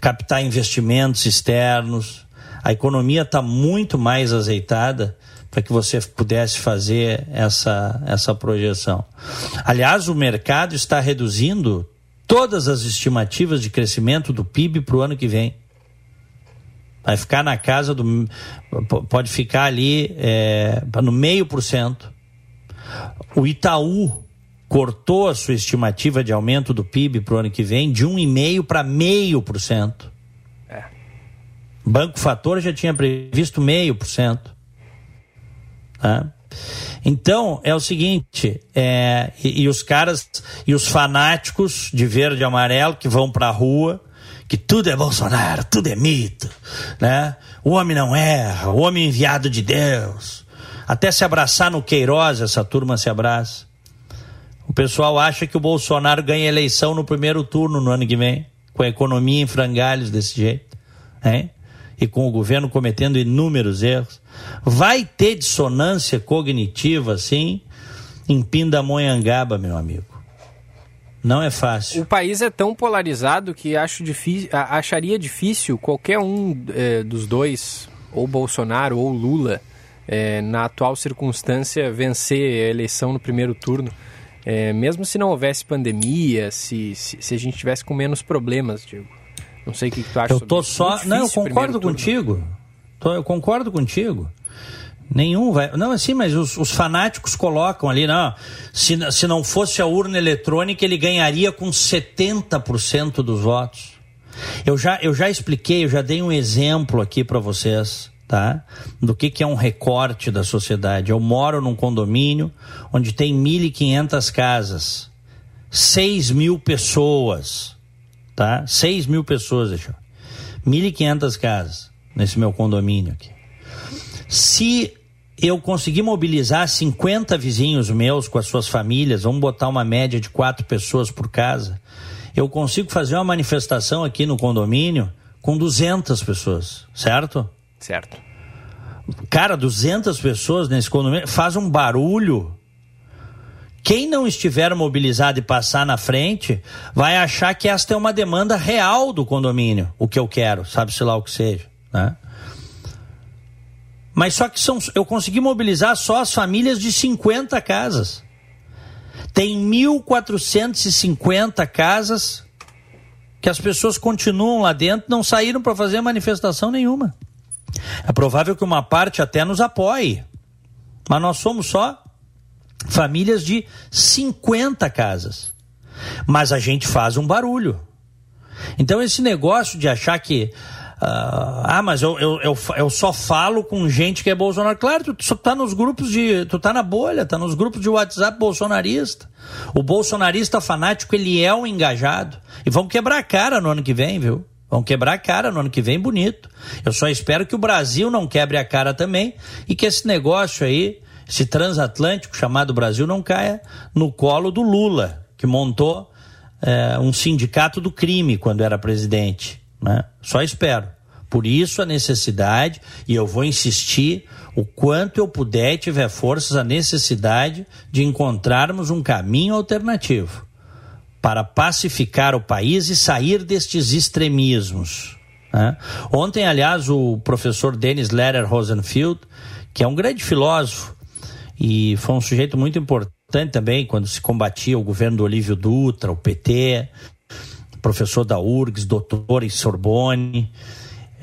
Speaker 1: captar investimentos externos. A economia está muito mais azeitada para que você pudesse fazer essa, essa projeção. Aliás, o mercado está reduzindo todas as estimativas de crescimento do PIB para o ano que vem. Vai ficar na casa do. Pode ficar ali é, no meio por cento. O Itaú cortou a sua estimativa de aumento do PIB para o ano que vem de 1,5% para meio por cento. É. Banco Fator já tinha previsto meio por cento. Tá? Então, é o seguinte, é, e, e, os caras, e os fanáticos de verde e amarelo que vão para a rua, que tudo é Bolsonaro, tudo é mito, né? O homem não erra, o homem enviado de Deus. Até se abraçar no Queiroz, essa turma se abraça. O pessoal acha que o Bolsonaro ganha eleição no primeiro turno no ano que vem, com a economia em frangalhos desse jeito, hein? E com o governo cometendo inúmeros erros. Vai ter dissonância cognitiva, assim, em Pindamonhangaba, meu amigo. Não é fácil.
Speaker 2: O país é tão polarizado que acho difícil, acharia difícil qualquer um é, dos dois, ou Bolsonaro ou Lula, é, na atual circunstância, vencer a eleição no primeiro turno. É, mesmo se não houvesse pandemia, se, se, se, a gente tivesse com menos problemas, digo. Não sei o que, que tu acha.
Speaker 1: Eu tô só. Não, eu concordo contigo. Tô, eu concordo contigo. Nenhum vai. Não, assim, mas os, os, fanáticos colocam ali, não. Se, se não fosse a urna eletrônica, ele ganharia com 70% dos votos. Eu já, eu já expliquei, eu já dei um exemplo aqui para vocês, tá? Do que, que é um recorte da sociedade. Eu moro num condomínio onde tem 1.500 casas, 6 mil pessoas tá? 6 mil pessoas, deixa 1.500 casas nesse meu condomínio aqui. Se eu conseguir mobilizar 50 vizinhos meus com as suas famílias, vamos botar uma média de quatro pessoas por casa, eu consigo fazer uma manifestação aqui no condomínio com 200 pessoas, certo?
Speaker 2: Certo.
Speaker 1: Cara, 200 pessoas nesse condomínio faz um barulho quem não estiver mobilizado e passar na frente vai achar que esta é uma demanda real do condomínio, o que eu quero, sabe-se lá o que seja. Né? Mas só que são, eu consegui mobilizar só as famílias de 50 casas. Tem 1.450 casas que as pessoas continuam lá dentro, não saíram para fazer manifestação nenhuma. É provável que uma parte até nos apoie, mas nós somos só famílias de 50 casas. Mas a gente faz um barulho. Então, esse negócio de achar que. Uh, ah, mas eu, eu, eu, eu, só falo com gente que é Bolsonaro. Claro, tu, tu tá nos grupos de. Tu tá na bolha, tá nos grupos de WhatsApp bolsonarista. O bolsonarista fanático, ele é um engajado. E vão quebrar a cara no ano que vem, viu? Vão quebrar a cara no ano que vem bonito. Eu só espero que o Brasil não quebre a cara também e que esse negócio aí esse transatlântico chamado Brasil não caia no colo do Lula, que montou é, um sindicato do crime quando era presidente. Né? Só espero. Por isso a necessidade, e eu vou insistir o quanto eu puder e tiver forças, a necessidade de encontrarmos um caminho alternativo para pacificar o país e sair destes extremismos. Né? Ontem, aliás, o professor Dennis Lehrer Rosenfield, que é um grande filósofo, e foi um sujeito muito importante também quando se combatia o governo do Olívio Dutra, o PT, professor da URGS, doutor em Sorbonne.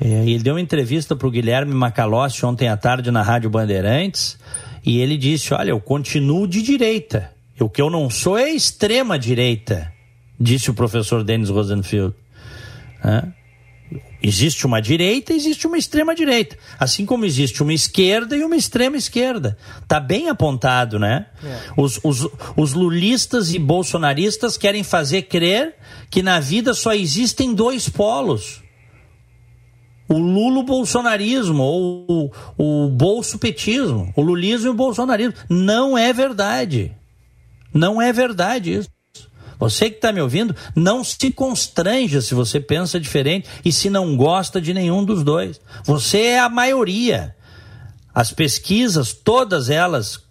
Speaker 1: É, ele deu uma entrevista para o Guilherme Macalossi ontem à tarde na Rádio Bandeirantes e ele disse: Olha, eu continuo de direita. O que eu não sou é extrema direita, disse o professor Denis Rosenfield. Existe uma direita, existe uma extrema direita, assim como existe uma esquerda e uma extrema esquerda. Tá bem apontado, né? É. Os, os, os lulistas e bolsonaristas querem fazer crer que na vida só existem dois polos. O lulo-bolsonarismo ou o, o bolso-petismo, o lulismo e o bolsonarismo. Não é verdade. Não é verdade isso. Você que está me ouvindo, não se constranja se você pensa diferente e se não gosta de nenhum dos dois. Você é a maioria. As pesquisas, todas elas,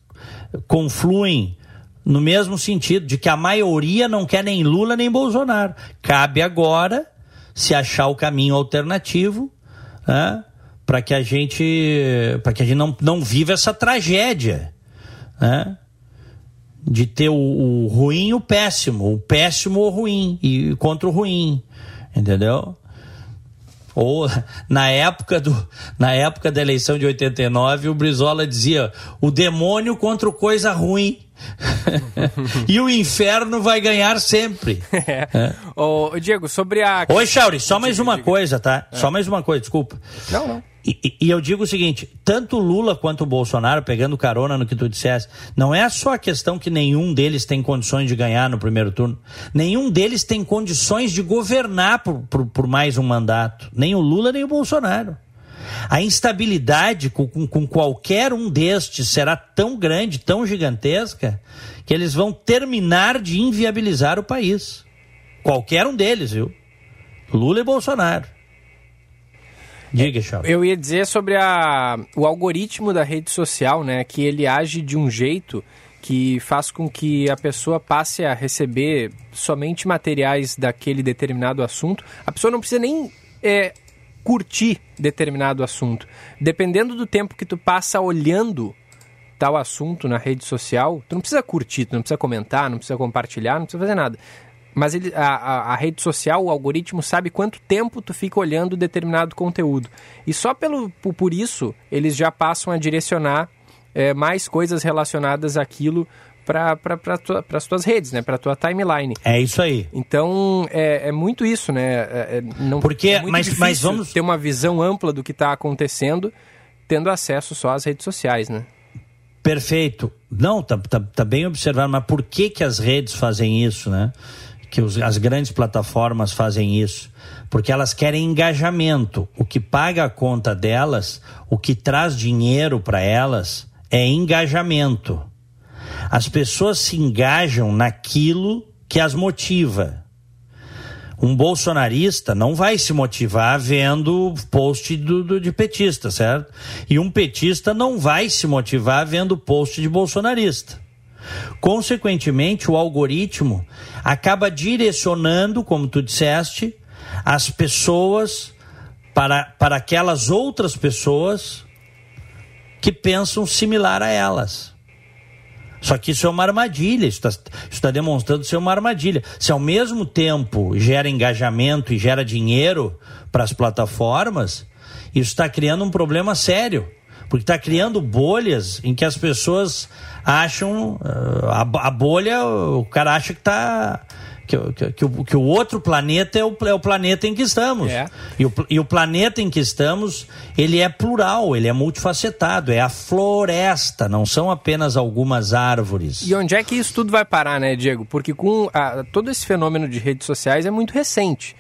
Speaker 1: confluem no mesmo sentido, de que a maioria não quer nem Lula nem Bolsonaro. Cabe agora se achar o caminho alternativo né, para que a gente para que a gente não, não viva essa tragédia. Né? De ter o, o ruim e o péssimo, o péssimo ou ruim, e contra o ruim, entendeu? Ou na época, do, na época da eleição de 89, o Brizola dizia o demônio contra o coisa ruim. e o inferno vai ganhar sempre.
Speaker 2: É. É. Ô, Diego, sobre a.
Speaker 1: Oi, Chauri, só mais uma coisa, tá? É. Só mais uma coisa, desculpa.
Speaker 2: Não, não.
Speaker 1: E, e, eu digo o seguinte: tanto Lula quanto Bolsonaro, pegando carona no que tu disseste, não é só a questão que nenhum deles tem condições de ganhar no primeiro turno, nenhum deles tem condições de governar por, por, por mais um mandato. Nem o Lula, nem o Bolsonaro. A instabilidade com, com, com qualquer um destes será tão grande, tão gigantesca, que eles vão terminar de inviabilizar o país. Qualquer um deles, viu? Lula e Bolsonaro. Diga, Charles.
Speaker 2: Eu ia dizer sobre a, o algoritmo da rede social, né? Que ele age de um jeito que faz com que a pessoa passe a receber somente materiais daquele determinado assunto. A pessoa não precisa nem é, curtir determinado assunto. Dependendo do tempo que tu passa olhando tal assunto na rede social, tu não precisa curtir, tu não precisa comentar, não precisa compartilhar, não precisa fazer nada. Mas ele, a, a, rede social, o algoritmo, sabe quanto tempo tu fica olhando determinado conteúdo. E só pelo, por isso, eles já passam a direcionar é, mais coisas relacionadas àquilo para tua, as tuas redes, né? Para tua timeline.
Speaker 1: É isso aí.
Speaker 2: Então é, é muito isso, né? É, é não,
Speaker 1: Porque,
Speaker 2: é
Speaker 1: mas, mas vamos
Speaker 2: ter uma visão ampla do que está acontecendo, tendo acesso só às redes sociais, né?
Speaker 1: Perfeito. Não, tá, tá, tá bem observado, mas por que que as redes fazem isso, né? Que os, as grandes plataformas fazem isso? Porque elas querem engajamento. O que paga a conta delas, o que traz dinheiro para elas é engajamento. As pessoas se engajam naquilo que as motiva. Um bolsonarista não vai se motivar vendo post do, do, de petista, certo? E um petista não vai se motivar vendo post de bolsonarista. Consequentemente, o algoritmo acaba direcionando, como tu disseste, as pessoas para, para aquelas outras pessoas que pensam similar a elas. Só que isso é uma armadilha, isso está tá demonstrando ser uma armadilha. Se ao mesmo tempo gera engajamento e gera dinheiro para as plataformas, isso está criando um problema sério. Porque está criando bolhas em que as pessoas acham. Uh, a, a bolha, o cara acha que está que, que, que, o, que o outro planeta é o, é o planeta em que estamos. É. E, o, e o planeta em que estamos, ele é plural, ele é multifacetado, é a floresta, não são apenas algumas árvores.
Speaker 2: E onde é que isso tudo vai parar, né, Diego? Porque com a, todo esse fenômeno de redes sociais é muito recente.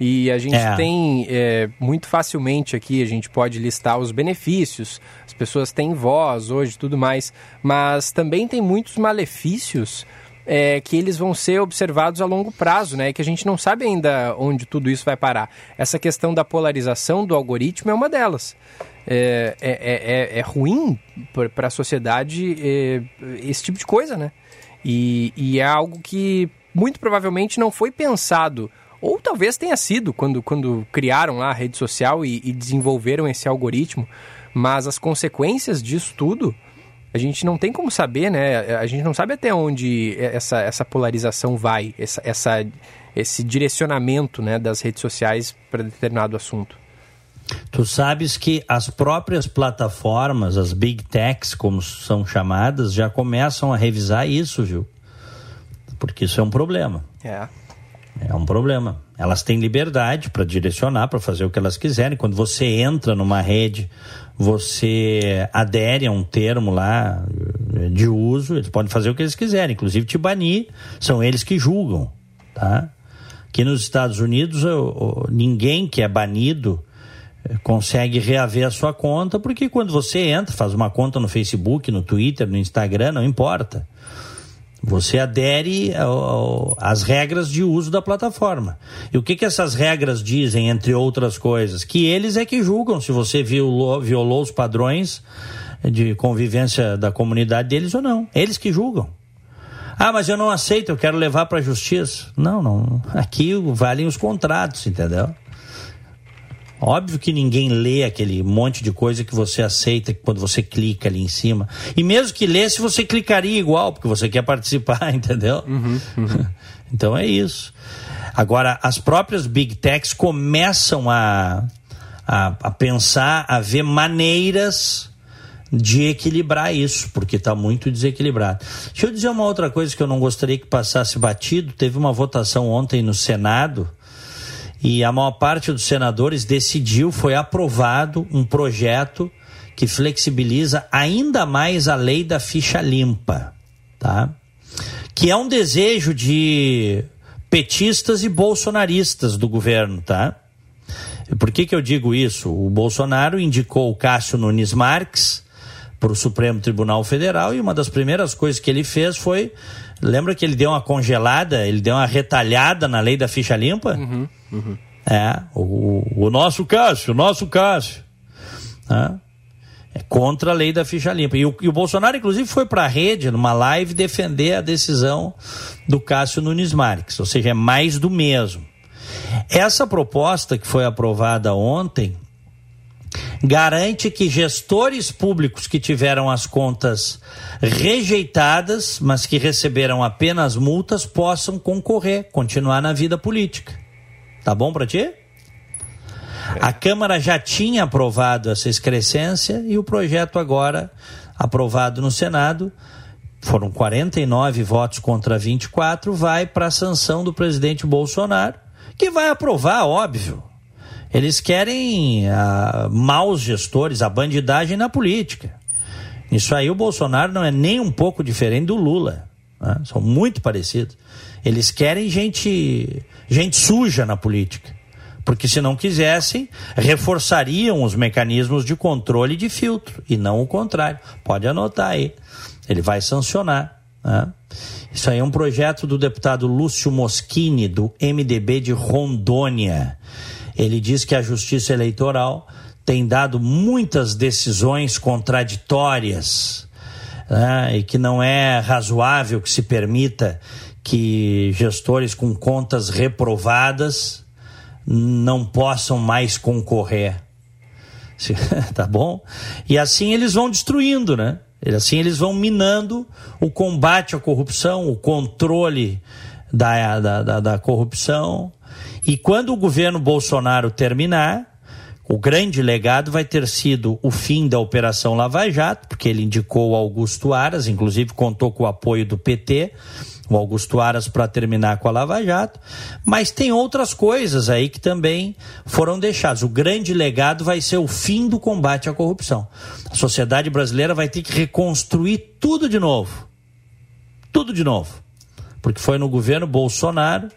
Speaker 2: E a gente é. tem é, muito facilmente aqui, a gente pode listar os benefícios, as pessoas têm voz hoje tudo mais, mas também tem muitos malefícios é, que eles vão ser observados a longo prazo, né? Que a gente não sabe ainda onde tudo isso vai parar. Essa questão da polarização do algoritmo é uma delas. É, é, é, é, é ruim para a sociedade é, esse tipo de coisa, né? E, e é algo que muito provavelmente não foi pensado ou talvez tenha sido quando, quando criaram lá a rede social e, e, desenvolveram esse algoritmo, mas as consequências disso tudo a gente não tem como saber, né? A gente não sabe até onde essa, essa polarização vai, essa, essa, esse direcionamento né, das redes sociais para determinado assunto.
Speaker 1: Tu sabes que as próprias plataformas, as big techs, como são chamadas, já começam a revisar isso, viu? Porque isso é um problema.
Speaker 2: É.
Speaker 1: É um problema. Elas têm liberdade para direcionar, para fazer o que elas quiserem. Quando você entra numa rede você adere a um termo lá eh, de uso, eles podem fazer o que eles quiserem, inclusive te banir, são eles que julgam, tá? Aqui nos Estados Unidos, ninguém que é banido eh, consegue reaver a sua conta, porque quando você entra, faz uma conta no Facebook, no Twitter, no Instagram, não importa. Você adere às regras de uso da plataforma. E o que, que essas regras dizem, entre outras coisas? Que eles é que julgam se você violou, violou os padrões de convivência da comunidade deles ou não. Eles que julgam. Ah, mas eu não aceito, eu quero levar para a justiça. Não, não. Aqui valem os contratos, entendeu? Óbvio que ninguém lê aquele monte de coisa que você aceita quando você clica ali em cima. E mesmo que lesse, você clicaria igual, porque você quer participar, entendeu?
Speaker 2: Uhum, uhum.
Speaker 1: então é isso. Agora, as próprias big techs começam a, a, a pensar, a ver maneiras de equilibrar isso, porque está muito desequilibrado. Deixa eu dizer uma outra coisa que eu não gostaria que passasse batido. Teve uma votação ontem no Senado e a maior parte dos senadores decidiu, foi aprovado um projeto que flexibiliza ainda mais a lei da ficha limpa, tá? Que é um desejo de petistas e bolsonaristas do governo, tá? Por que, que eu digo isso? O Bolsonaro indicou o Cássio Nunes Marques para o Supremo Tribunal Federal e uma das primeiras coisas que ele fez foi. Lembra que ele deu uma congelada, ele deu uma retalhada na lei da ficha limpa?
Speaker 2: Uhum, uhum.
Speaker 1: É, o, o nosso Cássio, o nosso Cássio. Né? É contra a lei da ficha limpa. E o, e o Bolsonaro, inclusive, foi para a rede, numa live, defender a decisão do Cássio Nunes Marques, ou seja, é mais do mesmo. Essa proposta que foi aprovada ontem garante que gestores públicos que tiveram as contas rejeitadas, mas que receberam apenas multas, possam concorrer, continuar na vida política. Tá bom para ti? A Câmara já tinha aprovado essa excrescência e o projeto agora aprovado no Senado, foram 49 votos contra 24, vai para a sanção do presidente Bolsonaro, que vai aprovar, óbvio. Eles querem uh, maus gestores, a bandidagem na política. Isso aí o Bolsonaro não é nem um pouco diferente do Lula. Né? São muito parecidos. Eles querem gente, gente suja na política. Porque se não quisessem, reforçariam os mecanismos de controle e de filtro, e não o contrário. Pode anotar aí. Ele vai sancionar. Né? Isso aí é um projeto do deputado Lúcio Moschini, do MDB de Rondônia. Ele diz que a Justiça Eleitoral tem dado muitas decisões contraditórias né? e que não é razoável que se permita que gestores com contas reprovadas não possam mais concorrer. tá bom? E assim eles vão destruindo, né? Assim eles vão minando o combate à corrupção, o controle da, da, da, da corrupção. E quando o governo Bolsonaro terminar, o grande legado vai ter sido o fim da Operação Lava Jato, porque ele indicou o Augusto Aras, inclusive contou com o apoio do PT o Augusto Aras para terminar com a Lava Jato, mas tem outras coisas aí que também foram deixadas. O grande legado vai ser o fim do combate à corrupção. A sociedade brasileira vai ter que reconstruir tudo de novo. Tudo de novo. Porque foi no governo Bolsonaro,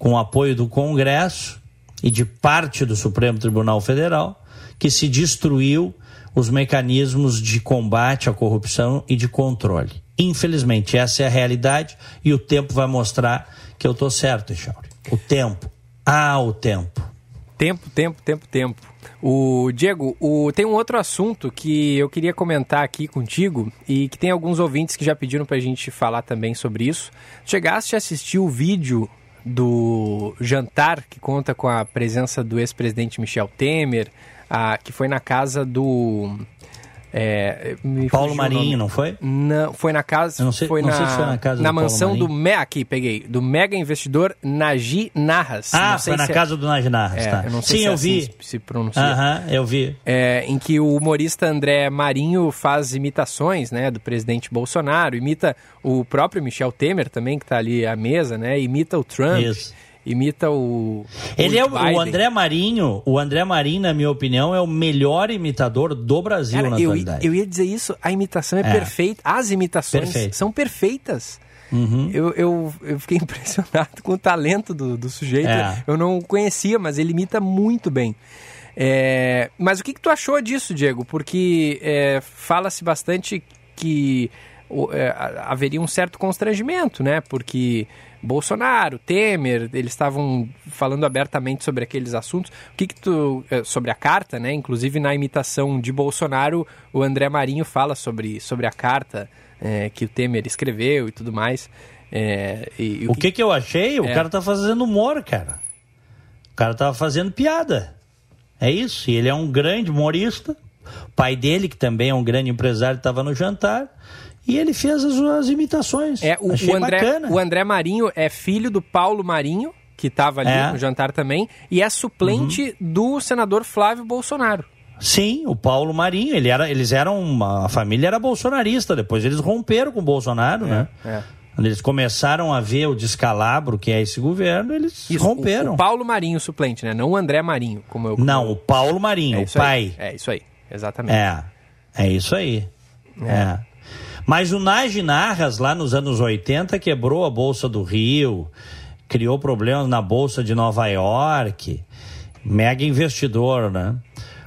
Speaker 1: com o apoio do Congresso e de parte do Supremo Tribunal Federal, que se destruiu os mecanismos de combate à corrupção e de controle. Infelizmente, essa é a realidade e o tempo vai mostrar que eu estou certo, Echauri. O tempo. Ah, o tempo.
Speaker 2: Tempo, tempo, tempo, tempo. O Diego, o, tem um outro assunto que eu queria comentar aqui contigo e que tem alguns ouvintes que já pediram para a gente falar também sobre isso. Chegaste a assistir o vídeo do jantar que conta com a presença do ex-presidente Michel Temer, a, que foi na casa do é,
Speaker 1: Paulo Marinho, não foi?
Speaker 2: Não, foi na casa.
Speaker 1: Eu não sei,
Speaker 2: foi,
Speaker 1: não
Speaker 2: na,
Speaker 1: sei se foi na casa
Speaker 2: na
Speaker 1: do
Speaker 2: mansão do me, aqui peguei do mega investidor Nagi Narras.
Speaker 1: Ah, foi na é, casa do Nagi Narras,
Speaker 2: é,
Speaker 1: tá.
Speaker 2: Eu não sei
Speaker 1: Sim,
Speaker 2: se
Speaker 1: eu
Speaker 2: é
Speaker 1: vi.
Speaker 2: Assim se pronuncia.
Speaker 1: Aham, eu vi.
Speaker 2: É, em que o humorista André Marinho faz imitações, né, do presidente Bolsonaro, imita o próprio Michel Temer também que está ali à mesa, né, imita o Trump.
Speaker 1: Isso
Speaker 2: imita o.
Speaker 1: Ele é o, o, André Marinho. O André Marinho, na minha opinião, é o melhor imitador do Brasil
Speaker 2: Cara,
Speaker 1: na
Speaker 2: eu,
Speaker 1: atualidade.
Speaker 2: Eu ia dizer isso. A imitação é, é. perfeita. As imitações Perfeito. são perfeitas.
Speaker 1: Uhum.
Speaker 2: Eu, eu, eu, fiquei impressionado com o talento do, do sujeito. É. Eu não conhecia, mas ele imita muito bem. É, mas o que, que, tu achou disso, Diego? Porque é, fala-se bastante que é, haveria um certo constrangimento, né? Porque Bolsonaro, Temer, eles estavam falando abertamente sobre aqueles assuntos. O que, que tu. Eh, sobre a carta, né? Inclusive na imitação de Bolsonaro, o André Marinho fala sobre, sobre a carta é, que o Temer escreveu e tudo mais. É, e,
Speaker 1: o, o que, que, eu achei? O é. cara tá fazendo humor, cara. O cara tava fazendo piada. É isso. E ele é um grande humorista. O pai dele, que também é um grande empresário, estava no jantar. E ele fez as suas imitações.
Speaker 2: É, o,
Speaker 1: Achei
Speaker 2: o André,
Speaker 1: bacana.
Speaker 2: o André Marinho é filho do Paulo Marinho, que estava ali
Speaker 1: É.
Speaker 2: no jantar também, e é suplente do senador Flávio Bolsonaro.
Speaker 1: Sim, o Paulo Marinho, ele era, eles eram uma a família era bolsonarista, depois eles romperam com o Bolsonaro, né?
Speaker 2: é.
Speaker 1: Quando eles começaram a ver o descalabro que é esse governo, eles
Speaker 2: Isso,
Speaker 1: romperam.
Speaker 2: O, o Paulo Marinho suplente, né? Não o André Marinho, como eu.
Speaker 1: Não, o Paulo Marinho,
Speaker 2: é
Speaker 1: o
Speaker 2: isso aí.
Speaker 1: pai.
Speaker 2: É isso aí, exatamente.
Speaker 1: É, é isso aí. É. Mas o Nagy Narras, lá nos anos 80, quebrou a Bolsa do Rio, criou problemas na Bolsa de Nova York, mega investidor, né?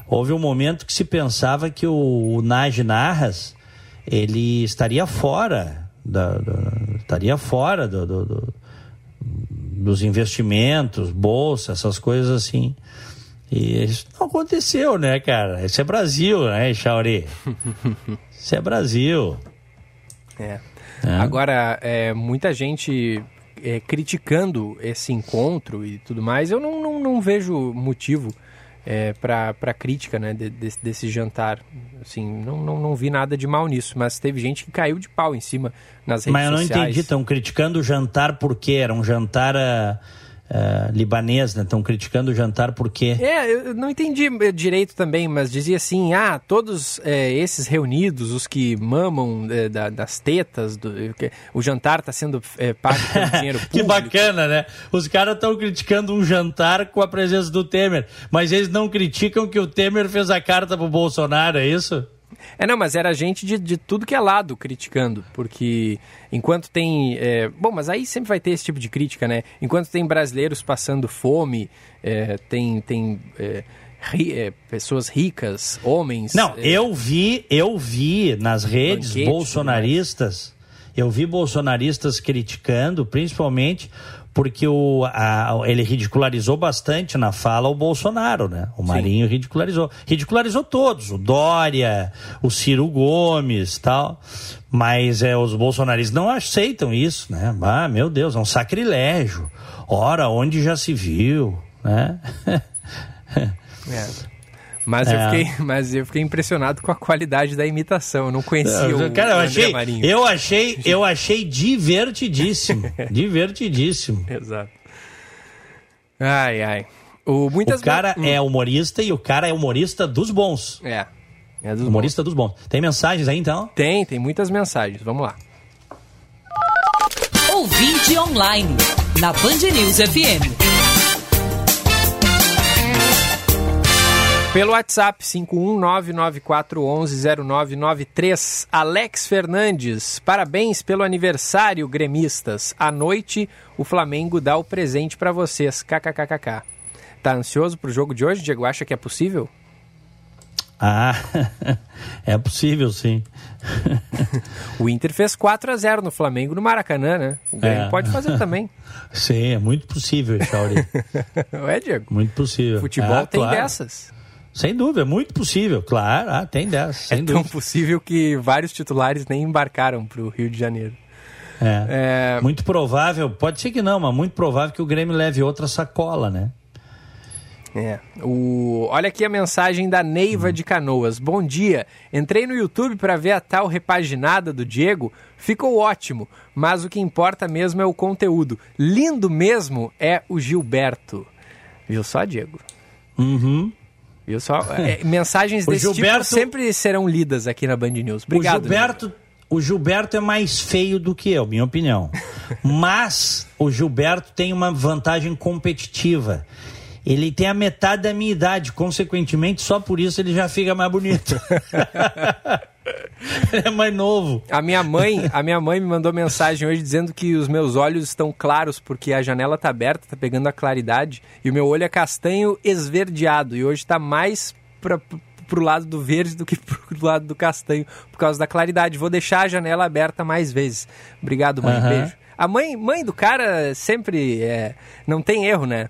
Speaker 1: Houve um momento que se pensava que o Nagy Narras, ele estaria fora, da, estaria fora do- do, dos investimentos, bolsa, essas coisas assim. E isso não aconteceu, né, cara? Isso é Brasil, né, Chauri? Isso é Brasil.
Speaker 2: É.
Speaker 1: É.
Speaker 2: Agora, é, muita gente é, criticando esse encontro e tudo mais, eu não, não, não vejo motivo é, para crítica né, de- desse, desse jantar. Assim, não, não, não vi nada de mal nisso, mas teve gente que caiu de pau em cima nas redes
Speaker 1: Mas eu não
Speaker 2: sociais.
Speaker 1: entendi, estão criticando o jantar por quê? Era um jantar ah, ah, libanês, né? Estão criticando o jantar por quê?
Speaker 2: É, eu não entendi eh, direito também, mas dizia assim: ah, todos eh, esses reunidos, os que mamam eh, da- das tetas, do, eh, o jantar está sendo eh, pago pelo dinheiro público.
Speaker 1: Que bacana, né? Os caras estão criticando um jantar com a presença do Temer, mas eles não criticam que o Temer fez a carta pro Bolsonaro, é isso?
Speaker 2: É, não, mas era gente de, de tudo que é lado criticando, porque enquanto tem. é, bom, mas aí sempre vai ter esse tipo de crítica, né? Enquanto tem brasileiros passando fome, é, tem, tem é, ri- é, pessoas ricas, homens.
Speaker 1: Não,
Speaker 2: é,
Speaker 1: eu vi, eu vi nas redes
Speaker 2: Banquete,
Speaker 1: bolsonaristas, eu vi bolsonaristas criticando, principalmente porque o, a- ele ridicularizou bastante na fala o Bolsonaro, né? O Marinho ridicularizou. Ridicularizou todos, o Dória, o Ciro Gomes tal. Mas é, os bolsonaristas não aceitam isso, né? Ah, meu Deus, é um sacrilégio. Ora, onde já se viu, né?
Speaker 2: é. Mas, eu
Speaker 1: É.
Speaker 2: fiquei, mas eu fiquei impressionado com a qualidade da imitação. Eu não conhecia o,
Speaker 1: Cara, eu
Speaker 2: o André
Speaker 1: achei,
Speaker 2: Marinho.
Speaker 1: eu achei, eu achei divertidíssimo, divertidíssimo.
Speaker 2: Exato. Ai, ai. O, muitas
Speaker 1: O cara
Speaker 2: Hum.
Speaker 1: é humorista e o cara é humorista dos bons.
Speaker 2: É. É dos
Speaker 1: Humorista dos bons. Tem mensagens aí então?
Speaker 2: Tem, tem muitas mensagens. Vamos lá.
Speaker 9: Ouvinte online, na Band News FM.
Speaker 2: Pelo WhatsApp 51994110993, Alex Fernandes, parabéns pelo aniversário, gremistas. À noite, o Flamengo dá o presente pra vocês. KKKKK. Tá ansioso pro jogo de hoje, Diego? Acha que é possível?
Speaker 1: Ah, é possível sim.
Speaker 2: O Inter fez 4 a 0 no Flamengo no Maracanã, né? O Grêmio
Speaker 1: É.
Speaker 2: pode fazer também.
Speaker 1: Sim, é muito possível, Chauri.
Speaker 2: Ué, Diego?
Speaker 1: Muito possível.
Speaker 2: Futebol
Speaker 1: Ah,
Speaker 2: tem
Speaker 1: claro.
Speaker 2: dessas.
Speaker 1: Sem dúvida, é muito possível, claro. Ah, tem dessas, sem
Speaker 2: é tão
Speaker 1: dúvida.
Speaker 2: possível que vários titulares nem embarcaram pro Rio de Janeiro.
Speaker 1: É.
Speaker 2: É,
Speaker 1: Muito provável, pode ser que não, mas muito provável que o Grêmio leve outra sacola, né?
Speaker 2: É. O... Olha aqui a mensagem da Neiva de Canoas. Bom dia. Entrei no YouTube para ver a tal repaginada do Diego. Ficou ótimo, mas o que importa mesmo é o conteúdo. Lindo mesmo é o Gilberto. Viu só, Diego?
Speaker 1: Uhum.
Speaker 2: Viu só? É, mensagens
Speaker 1: O
Speaker 2: desse
Speaker 1: Gilberto-
Speaker 2: tipo sempre serão lidas aqui na Band News. Obrigado.
Speaker 1: o Gilberto, o Gilberto é mais feio do que eu, minha opinião. Mas o Gilberto tem uma vantagem competitiva. Ele tem a metade da minha idade, consequentemente, só por isso ele já fica mais bonito. é mais novo.
Speaker 2: A minha mãe, a minha mãe me mandou mensagem hoje dizendo que os meus olhos estão claros porque a janela tá aberta, tá pegando a claridade e o meu olho é castanho esverdeado e hoje tá mais pra, pro lado do verde do que pro lado do castanho por causa da claridade. Vou deixar a janela aberta mais vezes. Obrigado, mãe.
Speaker 1: Aham.
Speaker 2: Beijo. A mãe, mãe do cara sempre é, não tem erro, né?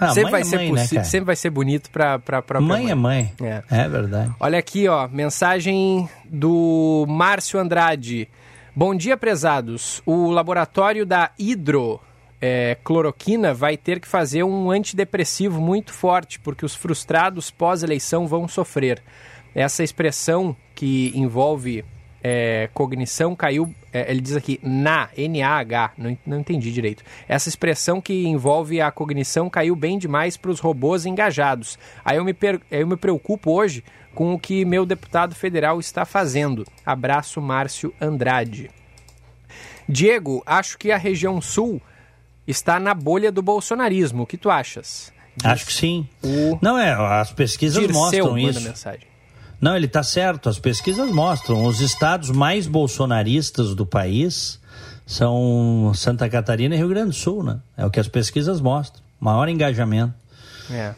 Speaker 1: Ah,
Speaker 2: sempre
Speaker 1: mãe
Speaker 2: vai
Speaker 1: é
Speaker 2: ser
Speaker 1: mãe, né,
Speaker 2: sempre vai ser bonito pra, pra própria
Speaker 1: Mãe é mãe.
Speaker 2: É.
Speaker 1: É verdade.
Speaker 2: Olha aqui, ó, mensagem do Márcio Andrade. Bom dia, prezados. O laboratório da Hidro é, cloroquina vai ter que fazer um antidepressivo muito forte, porque os frustrados pós-eleição vão sofrer. Essa expressão que envolve é, cognição caiu, é, ele diz aqui, na, N-A-H, não, não entendi direito. Essa expressão que envolve a cognição caiu bem demais para os robôs engajados. Aí eu me, per, eu me preocupo hoje com o que meu deputado federal está fazendo. Abraço, Márcio Andrade. Diego, acho que a região sul está na bolha do bolsonarismo. O que tu achas?
Speaker 1: Diz acho que sim. Não é, as pesquisas Dirceu mostram isso. Mensagem. Não, ele está certo. As pesquisas mostram. Os estados mais bolsonaristas do país são Santa Catarina e Rio Grande do Sul, né? É o que as pesquisas mostram. Maior engajamento.
Speaker 2: É.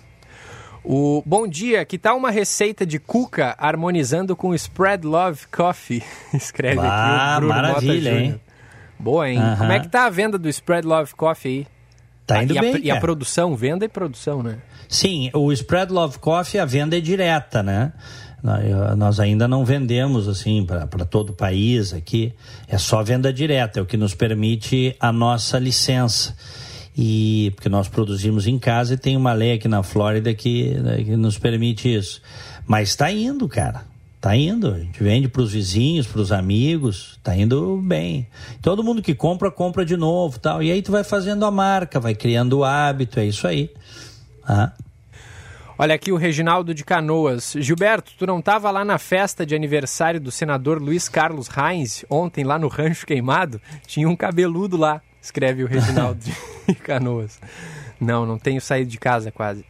Speaker 2: O bom dia, que tal uma receita de cuca harmonizando com Spread Love Coffee? Escreve
Speaker 1: ah, aqui o Bruno maravilha, Mota hein?
Speaker 2: Boa, hein? Uh -huh. Como é que tá a venda do Spread Love Coffee aí?
Speaker 1: Tá indo
Speaker 2: e
Speaker 1: bem,
Speaker 2: a, E a produção, venda e produção, né?
Speaker 1: Sim, o Spread Love Coffee, a venda é direta, né? Nós ainda não vendemos assim para todo o país aqui, é só venda direta, é o que nos permite a nossa licença. E porque nós produzimos em casa e tem uma lei aqui na Flórida que, né, que nos permite isso. Mas está indo, cara. Está indo. A gente vende para os vizinhos, para os amigos, está indo bem. Todo mundo que compra, compra de novo, tal. E aí tu vai fazendo a marca, vai criando o hábito, é isso aí. Ah.
Speaker 2: Olha aqui o Reginaldo de Canoas. Gilberto, tu não estava lá na festa de aniversário do senador Luiz Carlos Reins ontem lá no Rancho Queimado? Tinha um cabeludo lá, escreve o Reginaldo de Canoas. Não, não tenho saído de casa quase.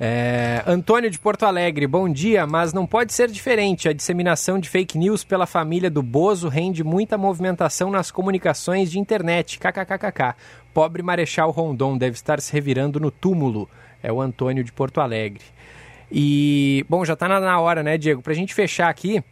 Speaker 2: É, Antônio de Porto Alegre, bom dia, mas não pode ser diferente. A disseminação de fake news pela família do Bozo rende muita movimentação nas comunicações de internet. KKKKK. Pobre Marechal Rondon deve estar se revirando no túmulo é o Antônio de Porto Alegre. E, bom, já está na hora, né, Diego? Para a gente fechar aqui,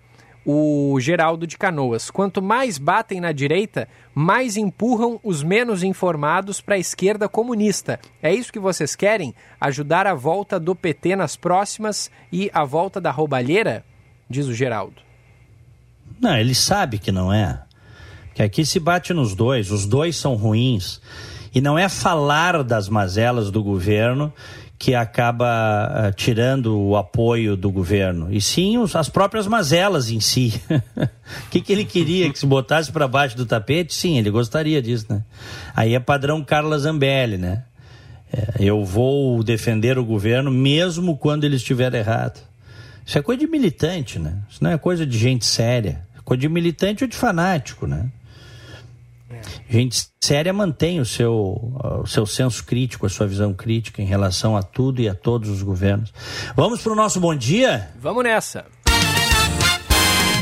Speaker 2: o Geraldo de Canoas. Quanto mais batem na direita, mais empurram os menos informados para a esquerda comunista. É isso que vocês querem? Ajudar a volta do PT nas próximas e a volta da roubalheira? Diz o Geraldo.
Speaker 1: Não, ele sabe que não é. Que aqui se bate nos dois, os dois são ruins. E não é falar das mazelas do governo que acaba uh, tirando o apoio do governo, e sim os, as próprias mazelas em si. O que, que ele queria que se botasse para baixo do tapete? Sim, ele gostaria disso, né? Aí é padrão Carla Zambelli, né? É, eu vou defender o governo mesmo quando ele estiver errado. Isso é coisa de militante, né? Isso não é coisa de gente séria. É coisa de militante ou de fanático, né? Gente séria mantém o seu, o seu senso crítico, a sua visão crítica em relação a tudo e a todos os governos. Vamos para o nosso bom dia?
Speaker 2: Vamos nessa.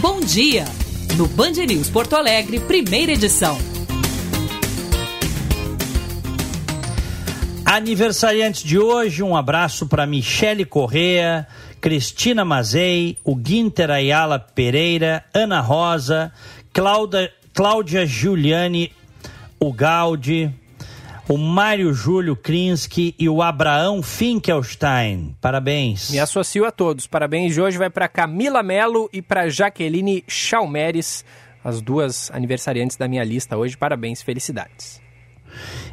Speaker 9: Bom dia, no Band News Porto Alegre, primeira edição.
Speaker 1: Aniversariantes de hoje, um abraço para Michele Correa, Cristina Mazei, o Guinter Ayala Pereira, Ana Rosa, Cláudia, Cláudia Giuliani, o Gaudi, o Mário Júlio Krinsky e o Abraão Finkelstein. Parabéns.
Speaker 2: Me associo a todos. Parabéns de hoje vai para Camila Melo e para Jaqueline Chalmeres, as duas aniversariantes da minha lista hoje. Parabéns, felicidades.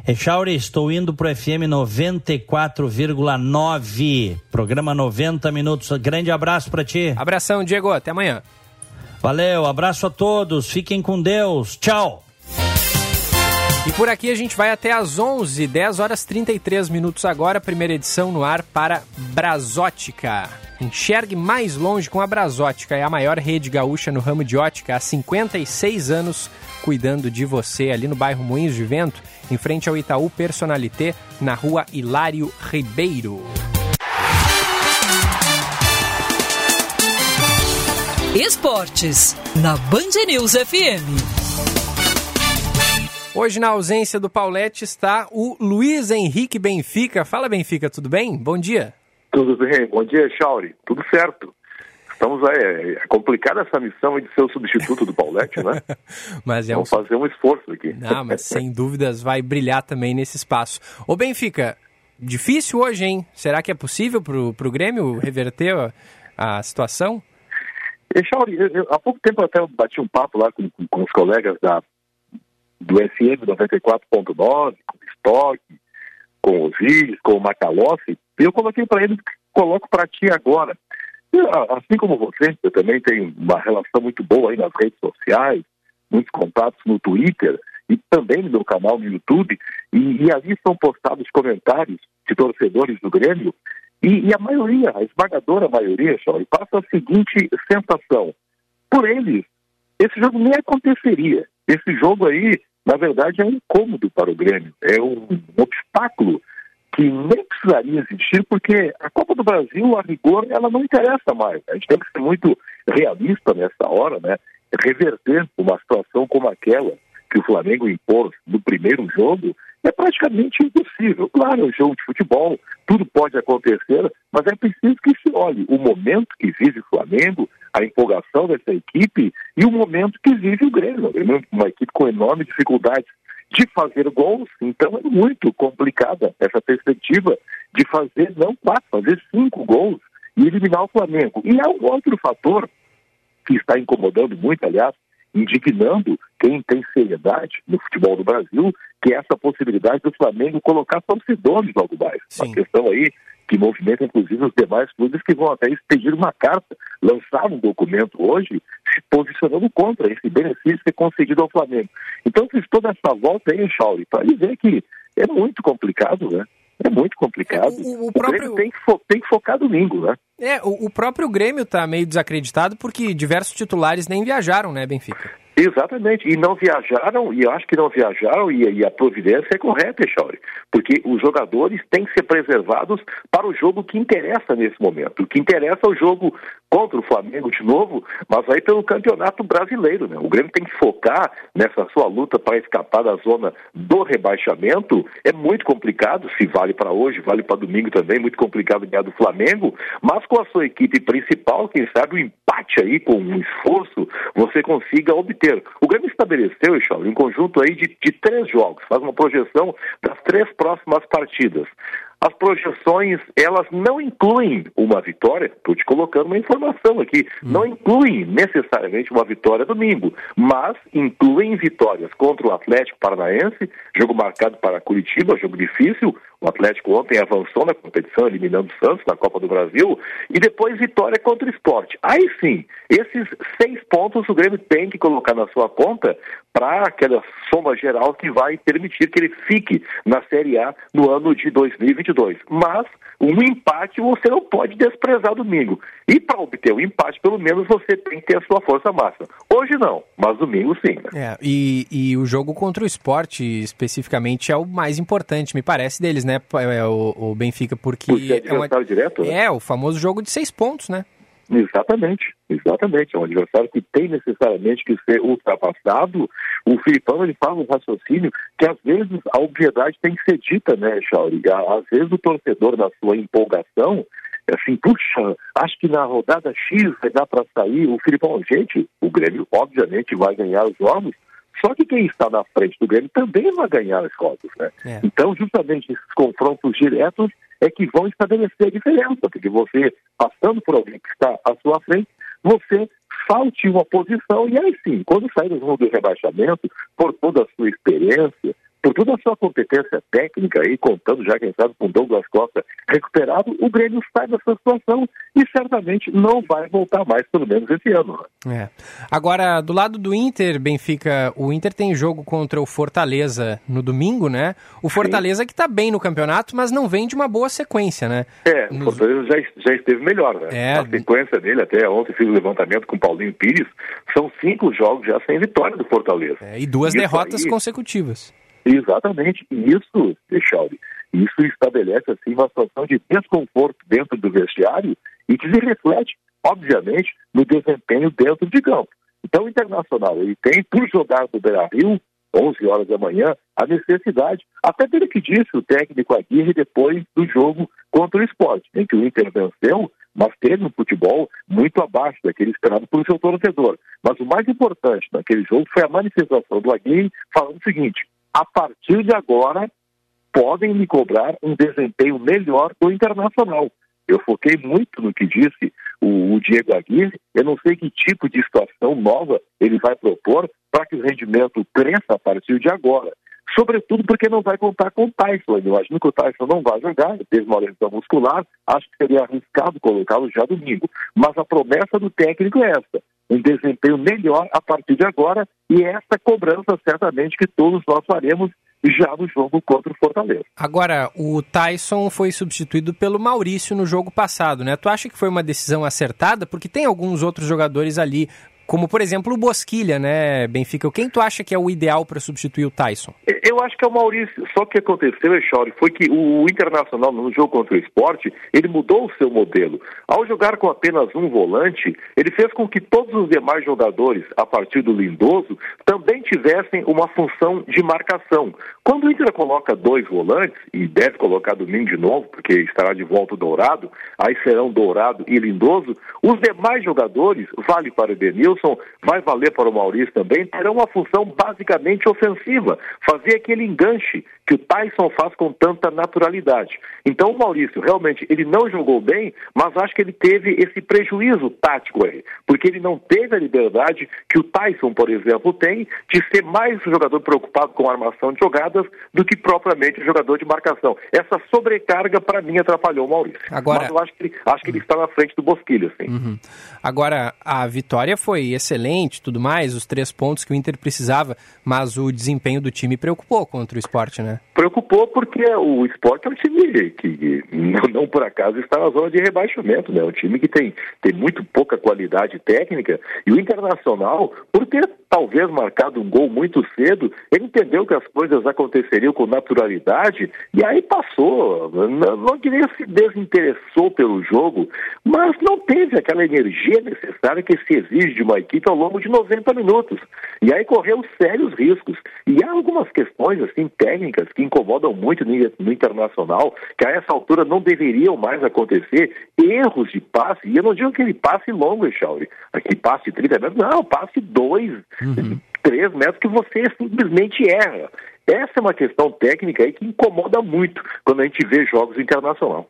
Speaker 1: Echauri, estou indo para o FM 94,9, programa 90 minutos. Grande abraço para ti.
Speaker 2: Abração, Diego. Até amanhã.
Speaker 1: Valeu, abraço a todos, fiquem com Deus, tchau.
Speaker 2: E por aqui a gente vai até às 11, 10 horas 33 minutos agora, primeira edição no ar para Brasótica. Enxergue mais longe com a Brasótica, é a maior rede gaúcha no ramo de ótica há 56 anos, cuidando de você ali no bairro Moinhos de Vento, em frente ao Itaú Personalité, na rua Hilário Ribeiro.
Speaker 9: Esportes, na Band News FM.
Speaker 2: Hoje, na ausência do Paulette, está o Luiz Henrique Benfica. Fala, Benfica, tudo bem? Bom dia.
Speaker 10: Tudo bem, bom dia, Chauri. Tudo certo. Estamos aí, é complicada essa missão de ser o substituto do Paulette, né?
Speaker 2: mas é
Speaker 10: Vamos
Speaker 2: um...
Speaker 10: fazer um esforço aqui.
Speaker 2: Não, mas sem dúvidas vai brilhar também nesse espaço. Ô Benfica, difícil hoje, hein? Será que é possível para o Grêmio reverter a, a situação?
Speaker 10: Chauri, há pouco tempo eu até bati um papo lá com, com, com os colegas da, do FM 94.9, com toque, com o Osiris, com o Macalossi, e eu coloquei para ele, coloco para ti agora. E, assim como você, eu também tenho uma relação muito boa aí nas redes sociais, muitos contatos no Twitter e também no meu canal no YouTube, e, e ali são postados comentários de torcedores do Grêmio, e, e a maioria, a esmagadora maioria, Charlie, passa a seguinte sensação. Por eles, esse jogo nem aconteceria. Esse jogo aí, na verdade, é um incômodo para o Grêmio, é um, obstáculo que nem precisaria existir, porque a Copa do Brasil, a rigor, ela não interessa mais. A gente tem que ser muito realista nessa hora, né? Reverter uma situação como aquela que o Flamengo impôs no primeiro jogo é praticamente impossível. Claro, é um jogo de futebol, tudo pode acontecer, mas é preciso que se olhe o momento que vive o Flamengo, a empolgação dessa equipe e o momento que vive o Grêmio. O Grêmio é uma equipe com enormes dificuldades de fazer gols, então é muito complicada essa perspectiva de fazer não quatro, fazer cinco gols e eliminar o Flamengo. E há um outro fator que está incomodando muito, aliás, indignando quem tem seriedade no futebol do Brasil, que é essa possibilidade do Flamengo colocar torcedores logo mais. Sim. Uma questão aí que movimenta inclusive os demais clubes que vão até expedir uma carta, lançar um documento hoje se posicionando contra esse benefício que é concedido ao Flamengo. Então fiz toda essa volta aí, Chauri, para dizer que é muito complicado, né? É muito complicado. O, o, o próprio... tem que, tem que focar domingo, né?
Speaker 2: É, o, o próprio Grêmio está meio desacreditado porque diversos titulares nem viajaram, né, Benfica?
Speaker 10: Exatamente, e não viajaram, e acho que não viajaram, e, e a providência é correta, Chauri, porque os jogadores têm que ser preservados para o jogo que interessa nesse momento. O que interessa é o jogo contra o Flamengo de novo, mas aí pelo campeonato brasileiro. Né? O Grêmio tem que focar nessa sua luta para escapar da zona do rebaixamento. É muito complicado, se vale para hoje, vale para domingo também, muito complicado ganhar do Flamengo, mas com a sua equipe principal, quem sabe o empate aí, com um esforço, você consiga obter. O Grêmio estabeleceu, Charles, um conjunto aí de, de três jogos, faz uma projeção das três próximas partidas. As projeções, elas não incluem uma vitória, estou te colocando uma informação aqui, hum. não incluem necessariamente uma vitória domingo, mas incluem vitórias contra o Atlético Paranaense, jogo marcado para Curitiba, jogo difícil, o Atlético ontem avançou na competição, eliminando o Santos na Copa do Brasil, e depois vitória contra o esporte. Aí sim, esses seis pontos o Grêmio tem que colocar na sua conta para aquela soma geral que vai permitir que ele fique na Série A no ano de 2022. Mas um empate você não pode desprezar domingo. E para obter o um empate, pelo menos você tem que ter a sua força máxima. Hoje não, mas domingo sim.
Speaker 2: É, e, e o jogo contra o esporte, especificamente, é o mais importante, me parece, deles, né, é, o, o Benfica, porque.
Speaker 10: porque é, é, uma... direto,
Speaker 2: né? é o famoso jogo de seis pontos, né?
Speaker 10: Exatamente, exatamente. É um adversário que tem necessariamente que ser ultrapassado. O Filipão ele fala um raciocínio que às vezes a obviedade tem que ser dita, né, Chauri? Às vezes o torcedor, na sua empolgação, é assim, puxa, acho que na rodada X vai dar para sair. O Filipão, gente, o Grêmio obviamente vai ganhar os jogos, só que quem está na frente do Grêmio também vai ganhar as cotas, né? É. Então, justamente esses confrontos diretos é que vão estabelecer a diferença, porque você, passando por alguém que está à sua frente, você falte uma posição e aí sim, quando sair do jogo do rebaixamento, por toda a sua experiência, por toda a sua competência técnica, aí contando já, quem sabe, com Douglas Costa recuperado, o Grêmio sai dessa situação e certamente não vai voltar mais, pelo menos esse ano.
Speaker 2: É. Agora, do lado do Inter, Benfica, o Inter tem jogo contra o Fortaleza no domingo, né? O Fortaleza Sim. que está bem no campeonato, mas não vem de uma boa sequência, né?
Speaker 10: É, o Fortaleza já, já esteve melhor, né? É. A sequência dele, até ontem fiz o levantamento com o Paulinho Pires, são cinco jogos já sem vitória do Fortaleza.
Speaker 2: É, e duas Isso derrotas aí... consecutivas.
Speaker 10: Exatamente. E isso, Echauri, isso estabelece assim uma situação de desconforto dentro do vestiário e que se reflete, obviamente, no desempenho dentro de campo. Então, o Internacional, ele tem, por jogar no Beira-Rio, 11 horas da manhã, a necessidade, até pelo que disse o técnico Aguirre depois do jogo contra o esporte, em que o Inter venceu, mas teve um futebol muito abaixo daquele esperado pelo seu torcedor. Mas o mais importante naquele jogo foi a manifestação do Aguirre falando o seguinte, a partir de agora, podem me cobrar um desempenho melhor do Internacional. Eu foquei muito no que disse o, o, Diego Aguirre. Eu não sei que tipo de situação nova ele vai propor para que o rendimento cresça a partir de agora. Sobretudo porque não vai contar com o Tyson. Eu imagino que o Tyson não vai jogar, teve uma lesão muscular, acho que seria arriscado colocá-lo já domingo. Mas a promessa do técnico é essa, um desempenho melhor a partir de agora e essa cobrança certamente que todos nós faremos já no jogo contra o Fortaleza.
Speaker 2: Agora, o Tyson foi substituído pelo Maurício no jogo passado, né? Tu acha que foi uma decisão acertada? Porque tem alguns outros jogadores ali como, por exemplo, o Bosquilha, né, Benfica? Quem tu acha que é o ideal para substituir o Tyson?
Speaker 10: Eu acho que é o Maurício. Só que o que aconteceu, Echauri, foi que o Internacional, no jogo contra o esporte, ele mudou o seu modelo. Ao jogar com apenas um volante, ele fez com que todos os demais jogadores, a partir do Lindoso, também tivessem uma função de marcação. Quando o Inter coloca dois volantes, e deve colocar domingo de novo, porque estará de volta o Dourado, aí serão Dourado e Lindoso, os demais jogadores, vale para o Benil, Wilson vai valer para o Maurício também, terão uma função basicamente ofensiva, fazer aquele enganche que o Tyson faz com tanta naturalidade. Então o Maurício realmente ele não jogou bem, mas acho que ele teve esse prejuízo tático aí, porque ele não teve a liberdade que o Tyson, por exemplo, tem de ser mais um jogador preocupado com a armação de jogadas do que propriamente o jogador de marcação. Essa sobrecarga para mim atrapalhou o Maurício. Agora... Mas eu acho que ele, acho que ele está na frente do Bosquilha, sim.
Speaker 2: Uhum. Agora a vitória foi excelente, tudo mais, os três pontos que o Inter precisava, mas o desempenho do time preocupou contra o esporte, né?
Speaker 10: Preocupou porque o esporte é um time que, não, não, por acaso está na zona de rebaixamento, né? É um time que tem, tem muito pouca qualidade técnica e o Internacional, por ter talvez marcado um gol muito cedo, ele entendeu que as coisas aconteceriam com naturalidade e aí passou. Não, não queria se desinteressou pelo jogo, mas não teve aquela energia necessária que se exige de uma equipe ao longo de 90 minutos. E aí correu sérios riscos. E há algumas questões assim técnicas que incomodam muito no internacional, que a essa altura não deveriam mais acontecer, erros de passe, e eu não digo que ele passe longo, Echauri, aqui passe de 30 metros, não, passe 2, uhum. 3 metros que você simplesmente erra. Essa é uma questão técnica aí que incomoda muito quando a gente vê jogos internacional.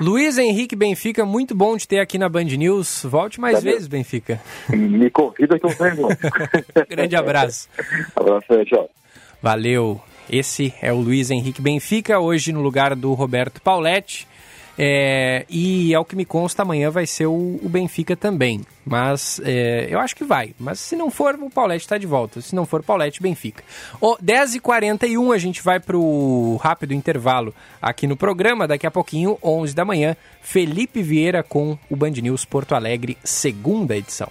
Speaker 2: Luiz Henrique Benfica, muito bom de ter aqui na Band News. Volte mais tá vezes, Benfica.
Speaker 10: Me convida que eu venho.
Speaker 2: Grande abraço.
Speaker 10: abraço, tchau.
Speaker 2: Valeu. Esse é o Luiz Henrique Benfica, hoje no lugar do Roberto Pauletti. É, e ao que me consta, amanhã vai ser o, o Benfica também. Mas é, eu acho que vai. Mas se não for, o Paulette está de volta. Se não for Paulette, Benfica. O 10h41 a gente vai para o rápido intervalo aqui no programa. Daqui a pouquinho, 11 da manhã, Felipe Vieira com o Band News Porto Alegre, segunda edição.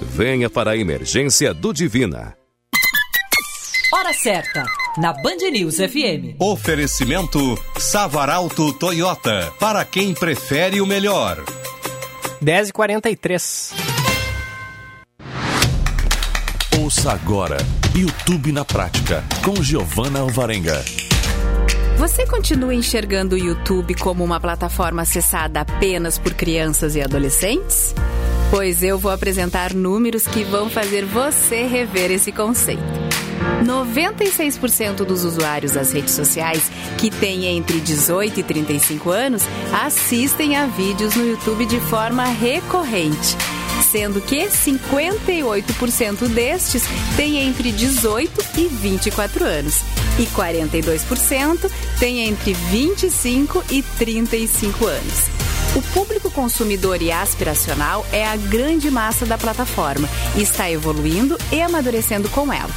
Speaker 11: venha para a emergência do Divina.
Speaker 9: Hora certa, na Band News FM.
Speaker 12: Oferecimento Savaralto Toyota, para quem prefere o melhor.
Speaker 2: 10h43.
Speaker 12: Ouça agora, YouTube na prática, com Giovana Alvarenga.
Speaker 13: Você continua enxergando o YouTube como uma plataforma acessada apenas por crianças e adolescentes? Pois eu vou apresentar números que vão fazer você rever esse conceito. 96% dos usuários das redes sociais que têm entre 18 e 35 anos assistem a vídeos no YouTube de forma recorrente sendo que 58% destes têm entre 18 e 24 anos e 42% têm entre 25 e 35 anos. O público consumidor e aspiracional é a grande massa da plataforma e está evoluindo e amadurecendo com ela,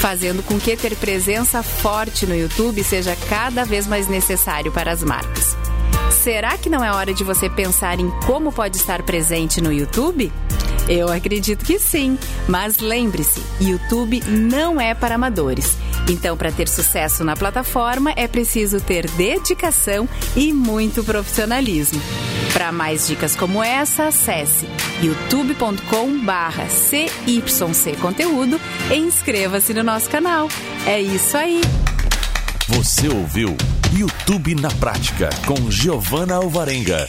Speaker 13: fazendo com que ter presença forte no YouTube seja cada vez mais necessário para as marcas. Será que não é hora de você pensar em como pode estar presente no YouTube? Eu acredito que sim, mas lembre-se, YouTube não é para amadores. Então, para ter sucesso na plataforma, é preciso ter dedicação e muito profissionalismo. Para mais dicas como essa, acesse youtube.com/cyc conteúdo e inscreva-se no nosso canal. É isso aí.
Speaker 12: Você ouviu YouTube na Prática com Giovana Alvarenga.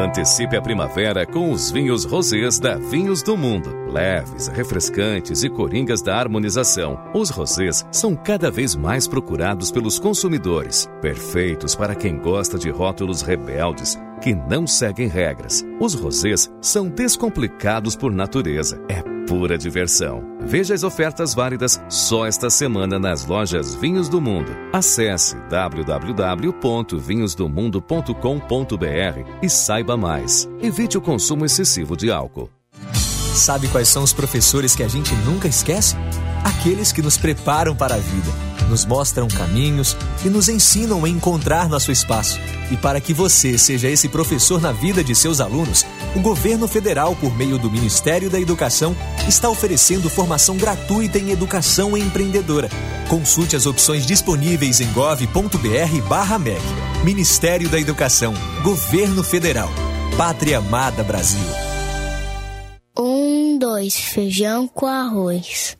Speaker 11: Antecipe a primavera com os vinhos rosés da Vinhos do Mundo. Leves, refrescantes e coringas da harmonização. Os rosés são cada vez mais procurados pelos consumidores, perfeitos para quem gosta de rótulos rebeldes que não seguem regras. Os rosés são descomplicados por natureza. É pura diversão. Veja as ofertas válidas só esta semana nas lojas Vinhos do Mundo. Acesse www.vinhosdomundo.com.br e saiba mais. Evite o consumo excessivo de álcool.
Speaker 14: Sabe quais são os professores que a gente nunca esquece? Aqueles que nos preparam para a vida, nos mostram caminhos e nos ensinam a encontrar nosso espaço. E para que você seja esse professor na vida de seus alunos, o governo federal, por meio do Ministério da Educação, está oferecendo formação gratuita em educação empreendedora. Consulte as opções disponíveis em gov.br/mec. Ministério da Educação, Governo Federal, Pátria Amada Brasil.
Speaker 15: Um, dois, feijão com arroz.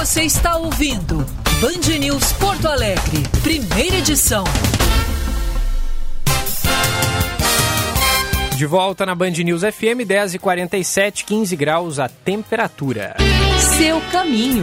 Speaker 9: Você está ouvindo Band News Porto Alegre, primeira edição.
Speaker 2: De volta na Band News FM, 10h47, 15 graus a temperatura.
Speaker 9: Seu caminho.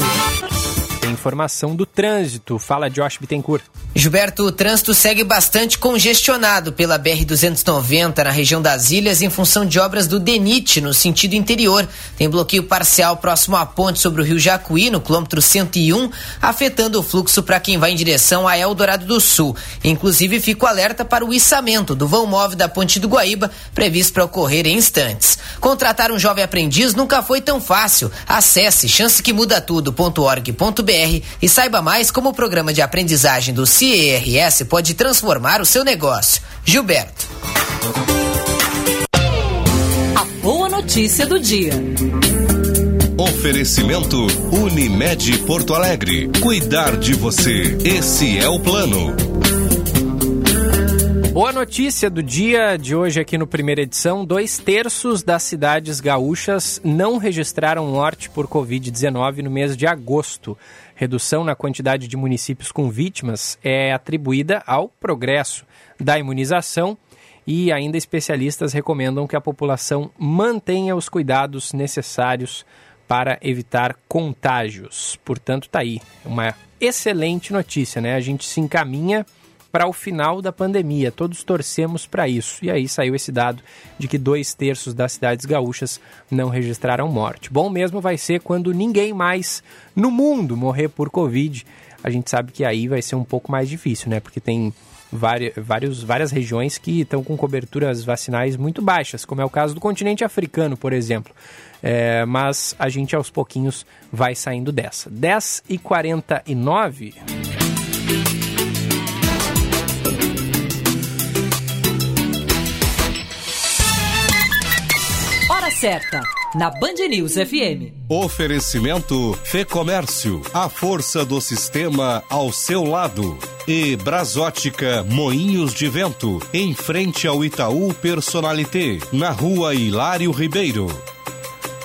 Speaker 2: Tem informação do trânsito. Fala, Josh Bittencourt.
Speaker 16: Gilberto, o trânsito segue bastante congestionado pela BR-290 na região das ilhas em função de obras do DENIT no sentido interior. Tem bloqueio parcial próximo à ponte sobre o rio Jacuí, no quilômetro 101, afetando o fluxo para quem vai em direção a Eldorado do Sul. Inclusive, fica o alerta para o içamento do vão móvel da ponte do Guaíba, previsto para ocorrer em instantes. Contratar um jovem aprendiz nunca foi tão fácil. Acesse chancequemudaTudo.org.br e saiba mais como o programa de aprendizagem do CERS pode transformar o seu negócio. Gilberto.
Speaker 9: A boa notícia do dia.
Speaker 17: Oferecimento Unimed Porto Alegre. Cuidar de você. Esse é o plano.
Speaker 2: Boa notícia do dia de hoje aqui no primeira edição: dois terços das cidades gaúchas não registraram morte por Covid-19 no mês de agosto. Redução na quantidade de municípios com vítimas é atribuída ao progresso da imunização e ainda especialistas recomendam que a população mantenha os cuidados necessários para evitar contágios. Portanto, tá aí uma excelente notícia, né? A gente se encaminha para o final da pandemia. Todos torcemos para isso. E aí saiu esse dado de que dois terços das cidades gaúchas não registraram morte. Bom mesmo vai ser quando ninguém mais no mundo morrer por Covid. A gente sabe que aí vai ser um pouco mais difícil, né? Porque tem vários, várias regiões que estão com coberturas vacinais muito baixas, como é o caso do continente africano, por exemplo. É, mas a gente aos pouquinhos vai saindo dessa. 10 e 49
Speaker 9: certa, na Band News FM.
Speaker 17: Oferecimento Fê Comércio, a força do sistema ao seu lado. E Brasótica Moinhos de Vento, em frente ao Itaú Personalité, na rua Hilário Ribeiro.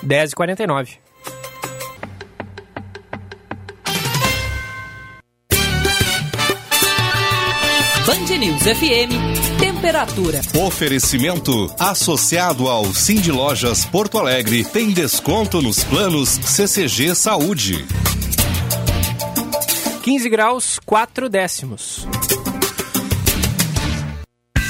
Speaker 2: 10h49.
Speaker 9: Band News FM, temperatura.
Speaker 17: Oferecimento associado ao Cindy Lojas Porto Alegre tem desconto nos planos CCG Saúde.
Speaker 2: 15 graus, 4 décimos.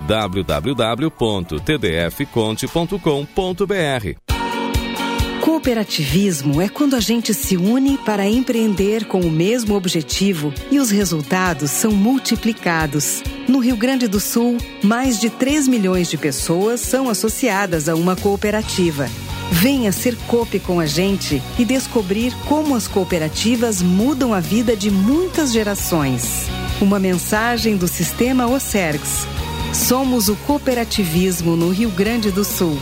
Speaker 11: www.tdfconte.com.br.
Speaker 18: Cooperativismo é quando a gente se une para empreender com o mesmo objetivo e os resultados são multiplicados. No Rio Grande do Sul, mais de 3 milhões de pessoas são associadas a uma cooperativa. Venha ser COP com a gente e descobrir como as cooperativas mudam a vida de muitas gerações. Uma mensagem do Sistema Ocergs. Somos o cooperativismo no Rio Grande do Sul.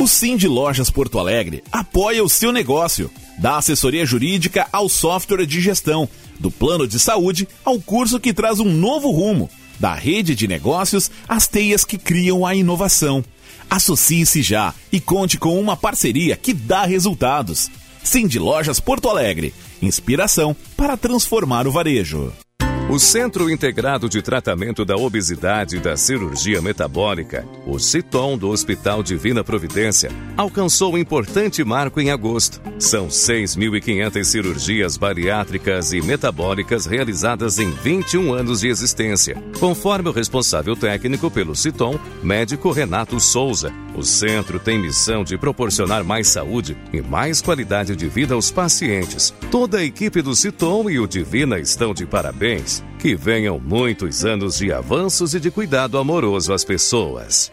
Speaker 19: O Sim de Lojas Porto Alegre apoia o seu negócio, da assessoria jurídica ao software de gestão, do plano de saúde ao curso que traz um novo rumo, da rede de negócios às teias que criam a inovação. Associe-se já e conte com uma parceria que dá resultados. Sim de Lojas Porto Alegre, inspiração para transformar o varejo.
Speaker 11: O Centro Integrado de Tratamento da Obesidade e da Cirurgia Metabólica, o CITOM do Hospital Divina Providência, alcançou um importante marco em agosto. São 6.500 cirurgias bariátricas e metabólicas realizadas em 21 anos de existência. Conforme o responsável técnico pelo CITOM, médico Renato Souza, o centro tem missão de proporcionar mais saúde e mais qualidade de vida aos pacientes. Toda a equipe do CITOM e o Divina estão de parabéns. Que venham muitos anos de avanços e de cuidado amoroso às pessoas.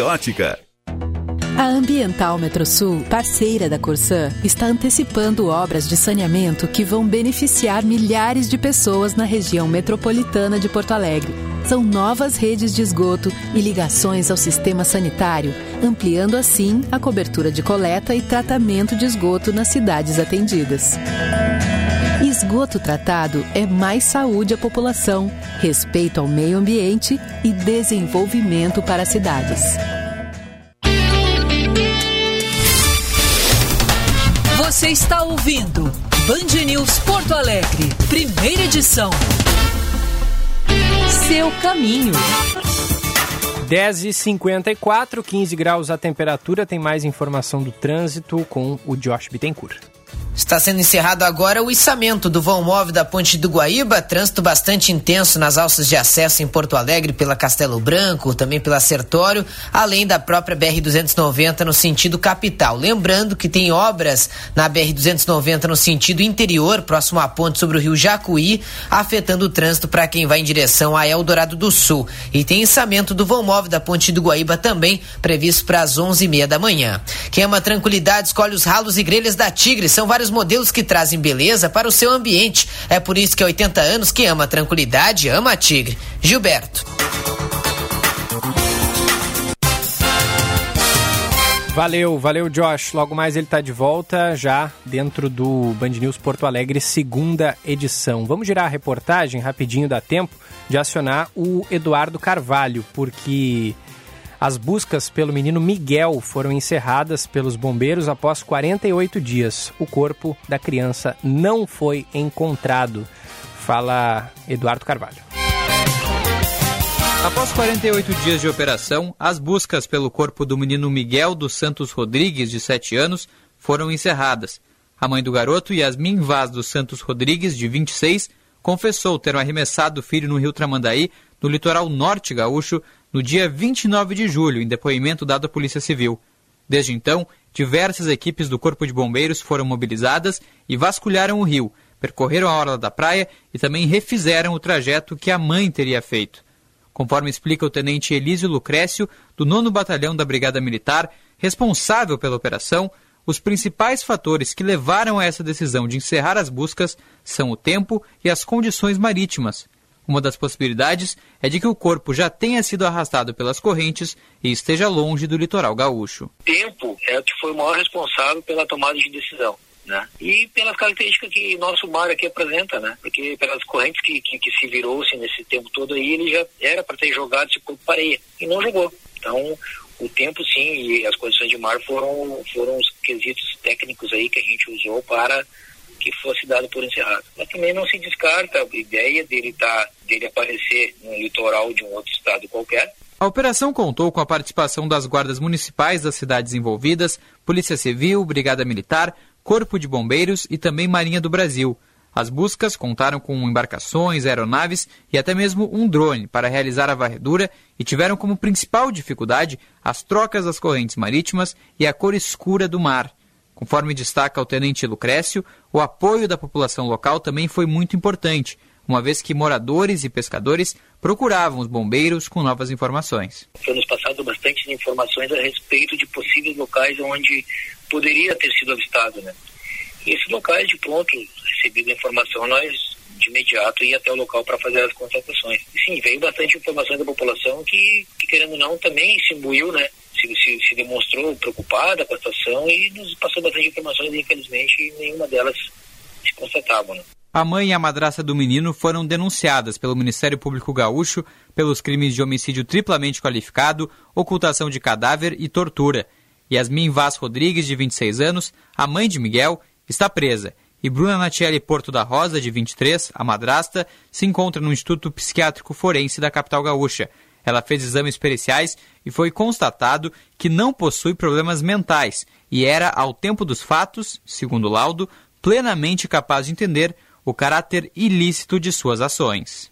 Speaker 20: A Ambiental Metrosul, parceira da Corsã, está antecipando obras de saneamento que vão beneficiar milhares de pessoas na região metropolitana de Porto Alegre. São novas redes de esgoto e ligações ao sistema sanitário, ampliando assim a cobertura de coleta e tratamento de esgoto nas cidades atendidas. Esgoto tratado é mais saúde à população, respeito ao meio ambiente e desenvolvimento para as cidades.
Speaker 9: Você está ouvindo Band News Porto Alegre, primeira edição. Seu caminho.
Speaker 2: 10h54, 15 graus a temperatura. Tem mais informação do trânsito com o Josh Bittencourt.
Speaker 16: Está sendo encerrado agora o içamento do vão móvel da Ponte do Guaíba, trânsito bastante intenso nas alças de acesso em Porto Alegre pela Castelo Branco, também pela Sertório, além da própria BR-290 no sentido capital. Lembrando que tem obras na BR-290 no sentido interior, próximo à ponte sobre o rio Jacuí, afetando o trânsito para quem vai em direção a Eldorado do Sul. E tem içamento do vão móvel da Ponte do Guaíba também, previsto para as 11h30 da manhã. Quem ama tranquilidade escolhe os ralos e grelhas da Tigre, são vários modelos que trazem beleza para o seu ambiente. É por isso que há 80 anos que ama a tranquilidade, ama a Tigre. Gilberto.
Speaker 2: Valeu, valeu Josh. Logo mais ele está de volta já dentro do Band News Porto Alegre, segunda edição. Vamos girar a reportagem rapidinho, dá tempo de acionar o Eduardo Carvalho, porque as buscas pelo menino Miguel foram encerradas pelos bombeiros após 48 dias. O corpo da criança não foi encontrado. Fala Eduardo Carvalho.
Speaker 21: Após 48 dias de operação, as buscas pelo corpo do menino Miguel dos Santos Rodrigues, de 7 anos, foram encerradas. A mãe do garoto, Yasmin Vaz dos Santos Rodrigues, de 26, confessou ter arremessado o filho no rio Tramandaí, no litoral norte gaúcho, no dia 29 de julho, em depoimento dado à Polícia Civil. Desde então, diversas equipes do Corpo de Bombeiros foram mobilizadas e vasculharam o rio, percorreram a orla da praia e também refizeram o trajeto que a mãe teria feito. Conforme explica o tenente Elísio Lucrécio, do 9 Batalhão da Brigada Militar, responsável pela operação, os principais fatores que levaram a essa decisão de encerrar as buscas são o tempo e as condições marítimas, uma das possibilidades é de que o corpo já tenha sido arrastado pelas correntes e esteja longe do litoral gaúcho.
Speaker 22: Tempo é o que foi o maior responsável pela tomada de decisão. Né? E pelas características que nosso mar aqui apresenta, né? Porque pelas correntes que, que, que se virou-se nesse tempo todo aí, ele já era para ter jogado esse corpo para e não jogou. Então, o tempo sim e as condições de mar foram, foram os quesitos técnicos aí que a gente usou para que fosse dado por encerrado. Mas também não se descarta a ideia dele, tá, dele aparecer no litoral de um outro estado qualquer.
Speaker 21: A operação contou com a participação das guardas municipais das cidades envolvidas, Polícia Civil, Brigada Militar, Corpo de Bombeiros e também Marinha do Brasil. As buscas contaram com embarcações, aeronaves e até mesmo um drone para realizar a varredura e tiveram como principal dificuldade as trocas das correntes marítimas e a cor escura do mar. Conforme destaca o tenente Lucrécio, o apoio da população local também foi muito importante, uma vez que moradores e pescadores procuravam os bombeiros com novas informações.
Speaker 22: Foi nos passado bastante informações a respeito de possíveis locais onde poderia ter sido avistado, né? E esses locais, de pronto, recebida a informação, nós de imediato ia até o local para fazer as constatações. E sim, veio bastante informação da população que, que querendo ou não, também se imbuiu, né? Se, se, se, demonstrou preocupada com a situação e nos passou bastante informações e infelizmente nenhuma delas se constatava. Né?
Speaker 21: A mãe e a madraça do menino foram denunciadas pelo Ministério Público Gaúcho pelos crimes de homicídio triplamente qualificado, ocultação de cadáver e tortura. Yasmin Vaz Rodrigues, de 26 anos, a mãe de Miguel, está presa. E Bruna Natiele Porto da Rosa, de 23, a madrasta, se encontra no Instituto Psiquiátrico Forense da capital gaúcha. Ela fez exames periciais e foi constatado que não possui problemas mentais e era, ao tempo dos fatos, segundo o laudo, plenamente capaz de entender o caráter ilícito de suas ações.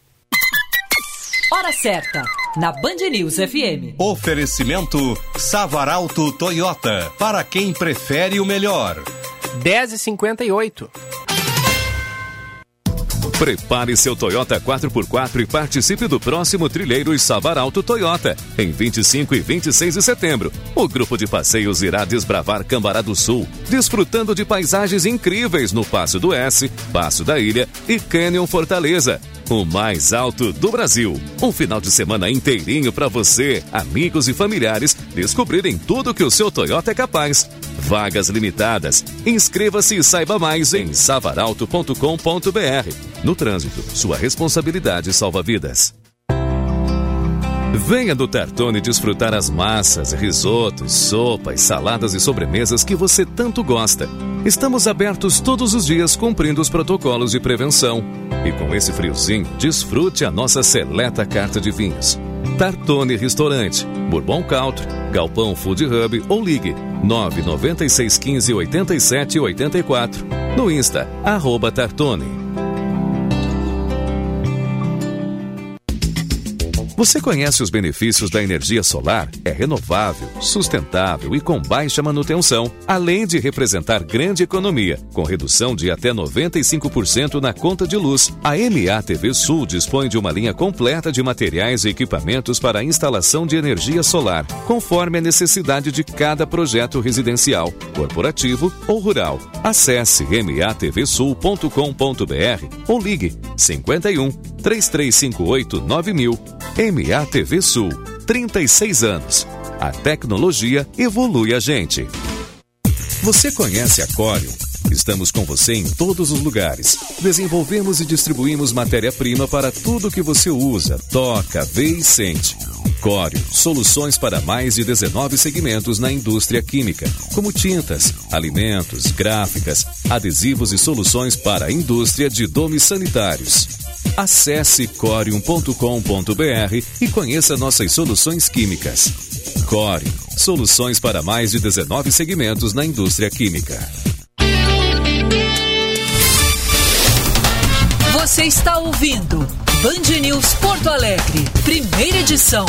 Speaker 9: Hora certa, na Band News FM.
Speaker 17: Oferecimento Savaralto Toyota, para quem prefere o melhor.
Speaker 2: 10h58.
Speaker 11: Prepare seu Toyota 4x4 e participe do próximo Trilheiros Savaralto Toyota, em 25 e 26 de setembro. O grupo de passeios irá desbravar Cambará do Sul, desfrutando de paisagens incríveis no Passo do S, Passo da Ilha e Canyon Fortaleza o mais alto do Brasil. Um final de semana inteirinho para você, amigos e familiares descobrirem tudo que o seu Toyota é capaz. Vagas limitadas. Inscreva-se e saiba mais em savaralto.com.br. No trânsito, sua responsabilidade salva vidas. Venha do Tartone desfrutar as massas, risotos, sopas, saladas e sobremesas que você tanto gosta. Estamos abertos todos os dias cumprindo os protocolos de prevenção. E com esse friozinho, desfrute a nossa seleta carta de vinhos. Tartone Restaurante, Bourbon Country, Galpão Food Hub ou ligue 99615 8784. No Insta, arroba Tartone. Você conhece os benefícios da energia solar? É renovável, sustentável e com baixa manutenção, além de representar grande economia, com redução de até 95% na conta de luz. A MATV Sul dispõe de uma linha completa de materiais e equipamentos para a instalação de energia solar, conforme a necessidade de cada projeto residencial, corporativo ou rural. Acesse matvsul.com.br ou ligue 51 3358 9000 MATV Sul, 36 anos. A tecnologia evolui a gente. Você conhece a Corium? Estamos com você em todos os lugares. Desenvolvemos e distribuímos matéria-prima para tudo que você usa, toca, vê e sente. Cório, soluções para mais de 19 segmentos na indústria química, como tintas, alimentos, gráficas, adesivos e soluções para a indústria de domes sanitários. Acesse corium.com.br e conheça nossas soluções químicas. Corium, soluções para mais de 19 segmentos na indústria química.
Speaker 9: Você está ouvindo Band News Porto Alegre, primeira edição.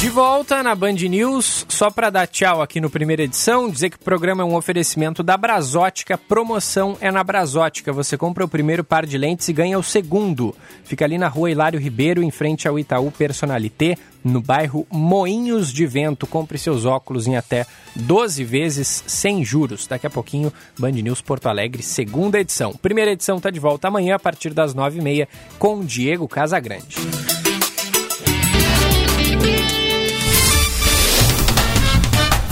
Speaker 2: De volta na Band News, só para dar tchau aqui no primeira edição, dizer que o programa é um oferecimento da Brasótica, promoção é na Brasótica. Você compra o primeiro par de lentes e ganha o segundo. Fica ali na rua Hilário Ribeiro, em frente ao Itaú Personalité, no bairro Moinhos de Vento. Compre seus óculos em até 12 vezes sem juros. Daqui a pouquinho, Band News Porto Alegre, segunda edição. Primeira edição está de volta amanhã a partir das 9h30 com Diego Casagrande.